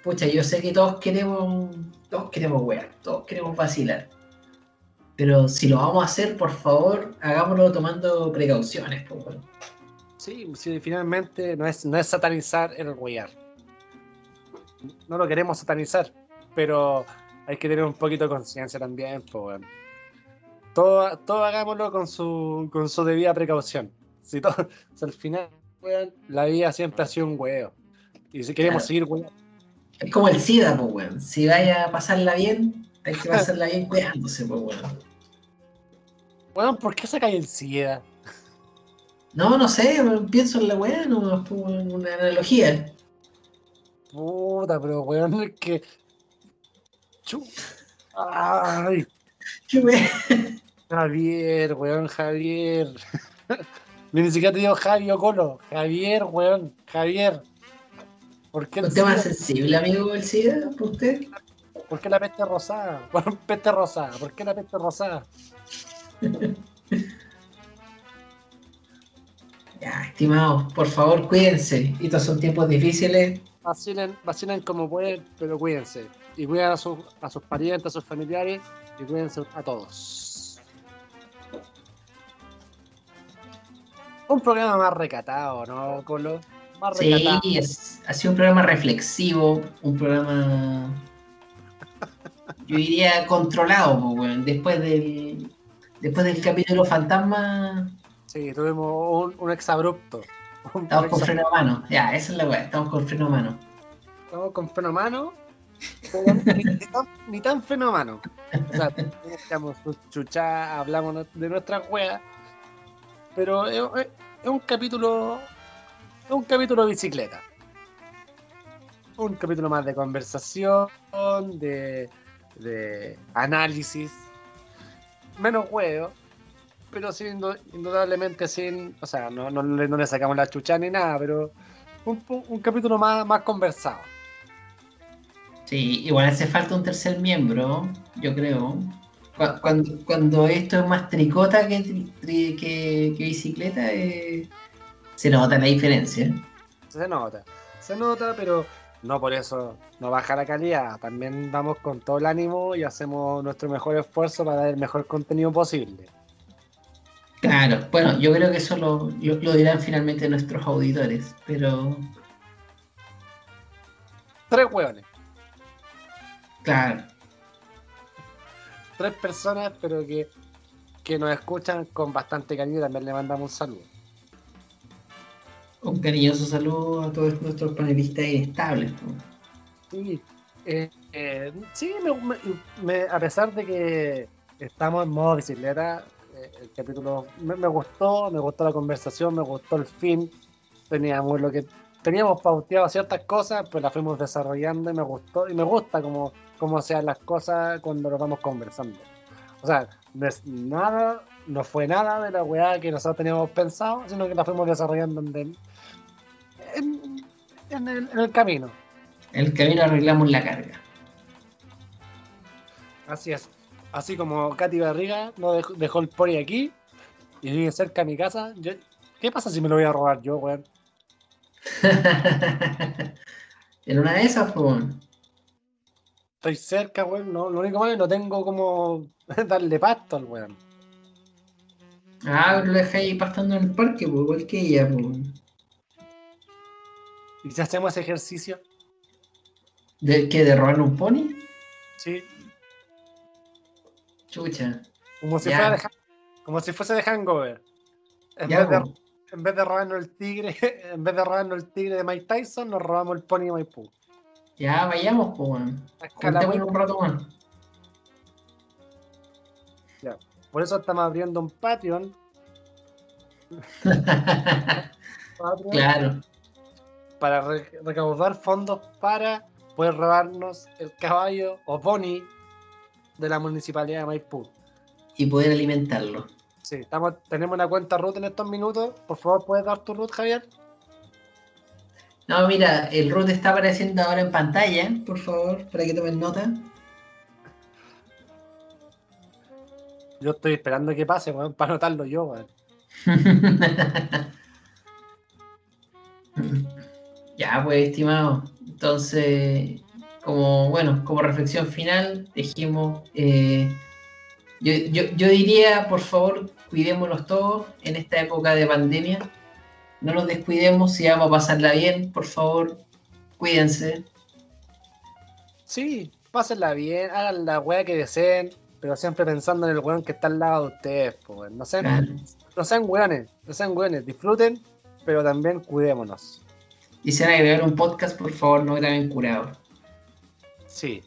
Speaker 2: Pucha, yo sé que todos queremos. Todos queremos wear, todos queremos vacilar. Pero si lo vamos a hacer, por favor, hagámoslo tomando precauciones. Pues, weón.
Speaker 3: Sí, sí, finalmente no es, no es satanizar el huear. No lo queremos satanizar, pero hay que tener un poquito de conciencia también, pues. Todo, todo hagámoslo con su, con su debida precaución. Si todo, si al final, weón, la vida siempre ha sido un huevo. Y si queremos
Speaker 2: Claro.
Speaker 3: seguir weando,
Speaker 2: Es como el SIDA, pues, weón. Si vaya a pasarla bien, hay que pasarla bien cuidándose, pues, weón.
Speaker 3: weón, ¿por qué saca el SIDA?
Speaker 2: No, no sé, weón, pienso en la weá, no una analogía.
Speaker 3: Puta, pero weón, es que. Ay. Javier, weón, Javier. Ni siquiera te digo Javi o Colo. Javier, weón, Javier. ¿Por qué,
Speaker 2: ¿Un tema sensible, amigo, el SIDA, para usted?
Speaker 3: ¿Por qué la peste rosada? Weón, peste rosada. ¿Por qué la peste rosada?
Speaker 2: Ya, estimados, por favor, cuídense. Estos son tiempos difíciles.
Speaker 3: Vacilen, vacilen como pueden, pero cuídense. Y a, sus- a sus parientes, a sus familiares y cuídense a todos. Un programa más recatado, ¿no, Colo? Más
Speaker 2: Sí,
Speaker 3: recatado.
Speaker 2: es- ha sido un programa reflexivo, un programa, yo diría, controlado, weón. Después del, después del capítulo fantasma,
Speaker 3: Sí, tuvimos un, un exabrupto. Un
Speaker 2: estamos con freno a mano. Ya, esa es la weá, estamos con freno a mano.
Speaker 3: Estamos con freno a mano, ni, tan, ni tan. O sea, chuchas, hablamos de nuestras weas, pero es, un capítulo. Es un capítulo bicicleta. Un capítulo más de conversación, de, de análisis, menos huevo, pero sin, indudablemente sin. O sea, no, no, no le sacamos la chucha ni nada, pero un, un capítulo más, más conversado.
Speaker 2: Sí, igual hace falta un tercer miembro, yo creo. Cu- Cuando, cuando esto es más tricota que, tri- tri- que, que bicicleta, eh, se nota la diferencia.
Speaker 3: Se nota, se nota, pero no por eso no baja la calidad. También vamos con todo el ánimo y hacemos nuestro mejor esfuerzo para dar el mejor contenido posible.
Speaker 2: Claro, bueno, yo creo que eso lo, lo- lo dirán finalmente nuestros auditores, pero
Speaker 3: Tres hueones,
Speaker 2: claro,
Speaker 3: tres personas, pero que, que nos escuchan con bastante cariño y también le mandamos un saludo.
Speaker 2: un cariñoso saludo a todos nuestros panelistas inestables.
Speaker 3: Sí, eh, eh, sí me- me- me- a pesar de que estamos en modo bicicleta, eh, el capítulo me, me gustó, me gustó la conversación, me gustó el fin. Teníamos lo que teníamos pauteado ciertas cosas, pues las fuimos desarrollando y me gustó y me gusta cómo, cómo sean las cosas cuando lo vamos conversando. O sea, no es nada, no fue nada de la weá que nosotros teníamos pensado, sino que la fuimos desarrollando en, en- en el- en el camino.
Speaker 2: En el camino arreglamos la carga.
Speaker 3: Así es. Así como Katy Barriga no dejó, dejó el pony aquí y vive cerca de mi casa. yo- ¿Qué pasa si me lo voy a robar yo, weón?
Speaker 2: en una de esas, pues, bueno.
Speaker 3: Estoy cerca, weón. No, lo único malo es que no tengo como darle pasto al weón.
Speaker 2: Ah, lo dejáis pastando en el parque, pues, igual que ella, pues.
Speaker 3: ¿Y si hacemos ese ejercicio?
Speaker 2: ¿De qué? ¿De robar un pony?
Speaker 3: Sí.
Speaker 2: Chucha.
Speaker 3: Como si, fuera de como si fuese de hangover. En,
Speaker 2: Ya,
Speaker 3: vez de,
Speaker 2: pues.
Speaker 3: en vez de robarnos el tigre, en vez de robarnos el tigre de Mike Tyson, nos robamos el pony de Maipú.
Speaker 2: Ya vayamos, pues, bueno.
Speaker 3: Muy-
Speaker 2: Contémoslo un rato más.
Speaker 3: Por eso estamos abriendo un Patreon. Patreon
Speaker 2: claro.
Speaker 3: para re- recaudar fondos para poder robarnos el caballo o pony de la municipalidad de Maipú.
Speaker 2: Y poder alimentarlo.
Speaker 3: Sí, estamos, tenemos una cuenta root en estos minutos. Por favor, ¿puedes dar tu root, Javier?
Speaker 2: No, mira, el root está apareciendo ahora en pantalla, por favor, para que tomen nota.
Speaker 3: Yo estoy esperando que pase, weón, para anotarlo yo,
Speaker 2: ya, pues, estimado. Entonces, como bueno, como reflexión final, dijimos, eh, Yo, yo, yo diría, por favor, cuidémonos todos en esta época de pandemia. No nos descuidemos si vamos a pasarla bien, por favor, cuídense.
Speaker 3: Sí, pásenla bien, hagan la weá que deseen, pero siempre pensando en el weón que está al lado de ustedes, pues. No sean,
Speaker 2: Claro.
Speaker 3: no sean weones, no sean weones, disfruten, pero también cuidémonos.
Speaker 2: Y si van a grabar un podcast, por favor, no graben curado.
Speaker 3: Sí.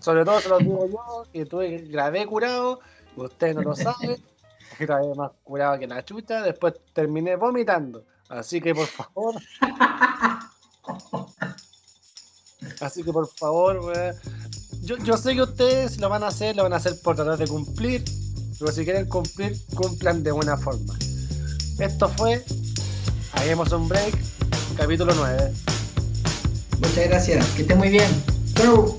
Speaker 3: Sobre todo se lo digo yo, que tuve, grabé curado, ustedes no lo saben, grabé más curado que la chucha, después terminé vomitando. Así que por favor. Así que por favor, weón. Yo, yo sé que ustedes lo van a hacer, lo van a hacer por tratar de cumplir, pero si quieren cumplir, cumplan de buena forma. Esto fue Hagamos un Break, capítulo 9.
Speaker 2: Muchas gracias. Que estén muy bien. Chau.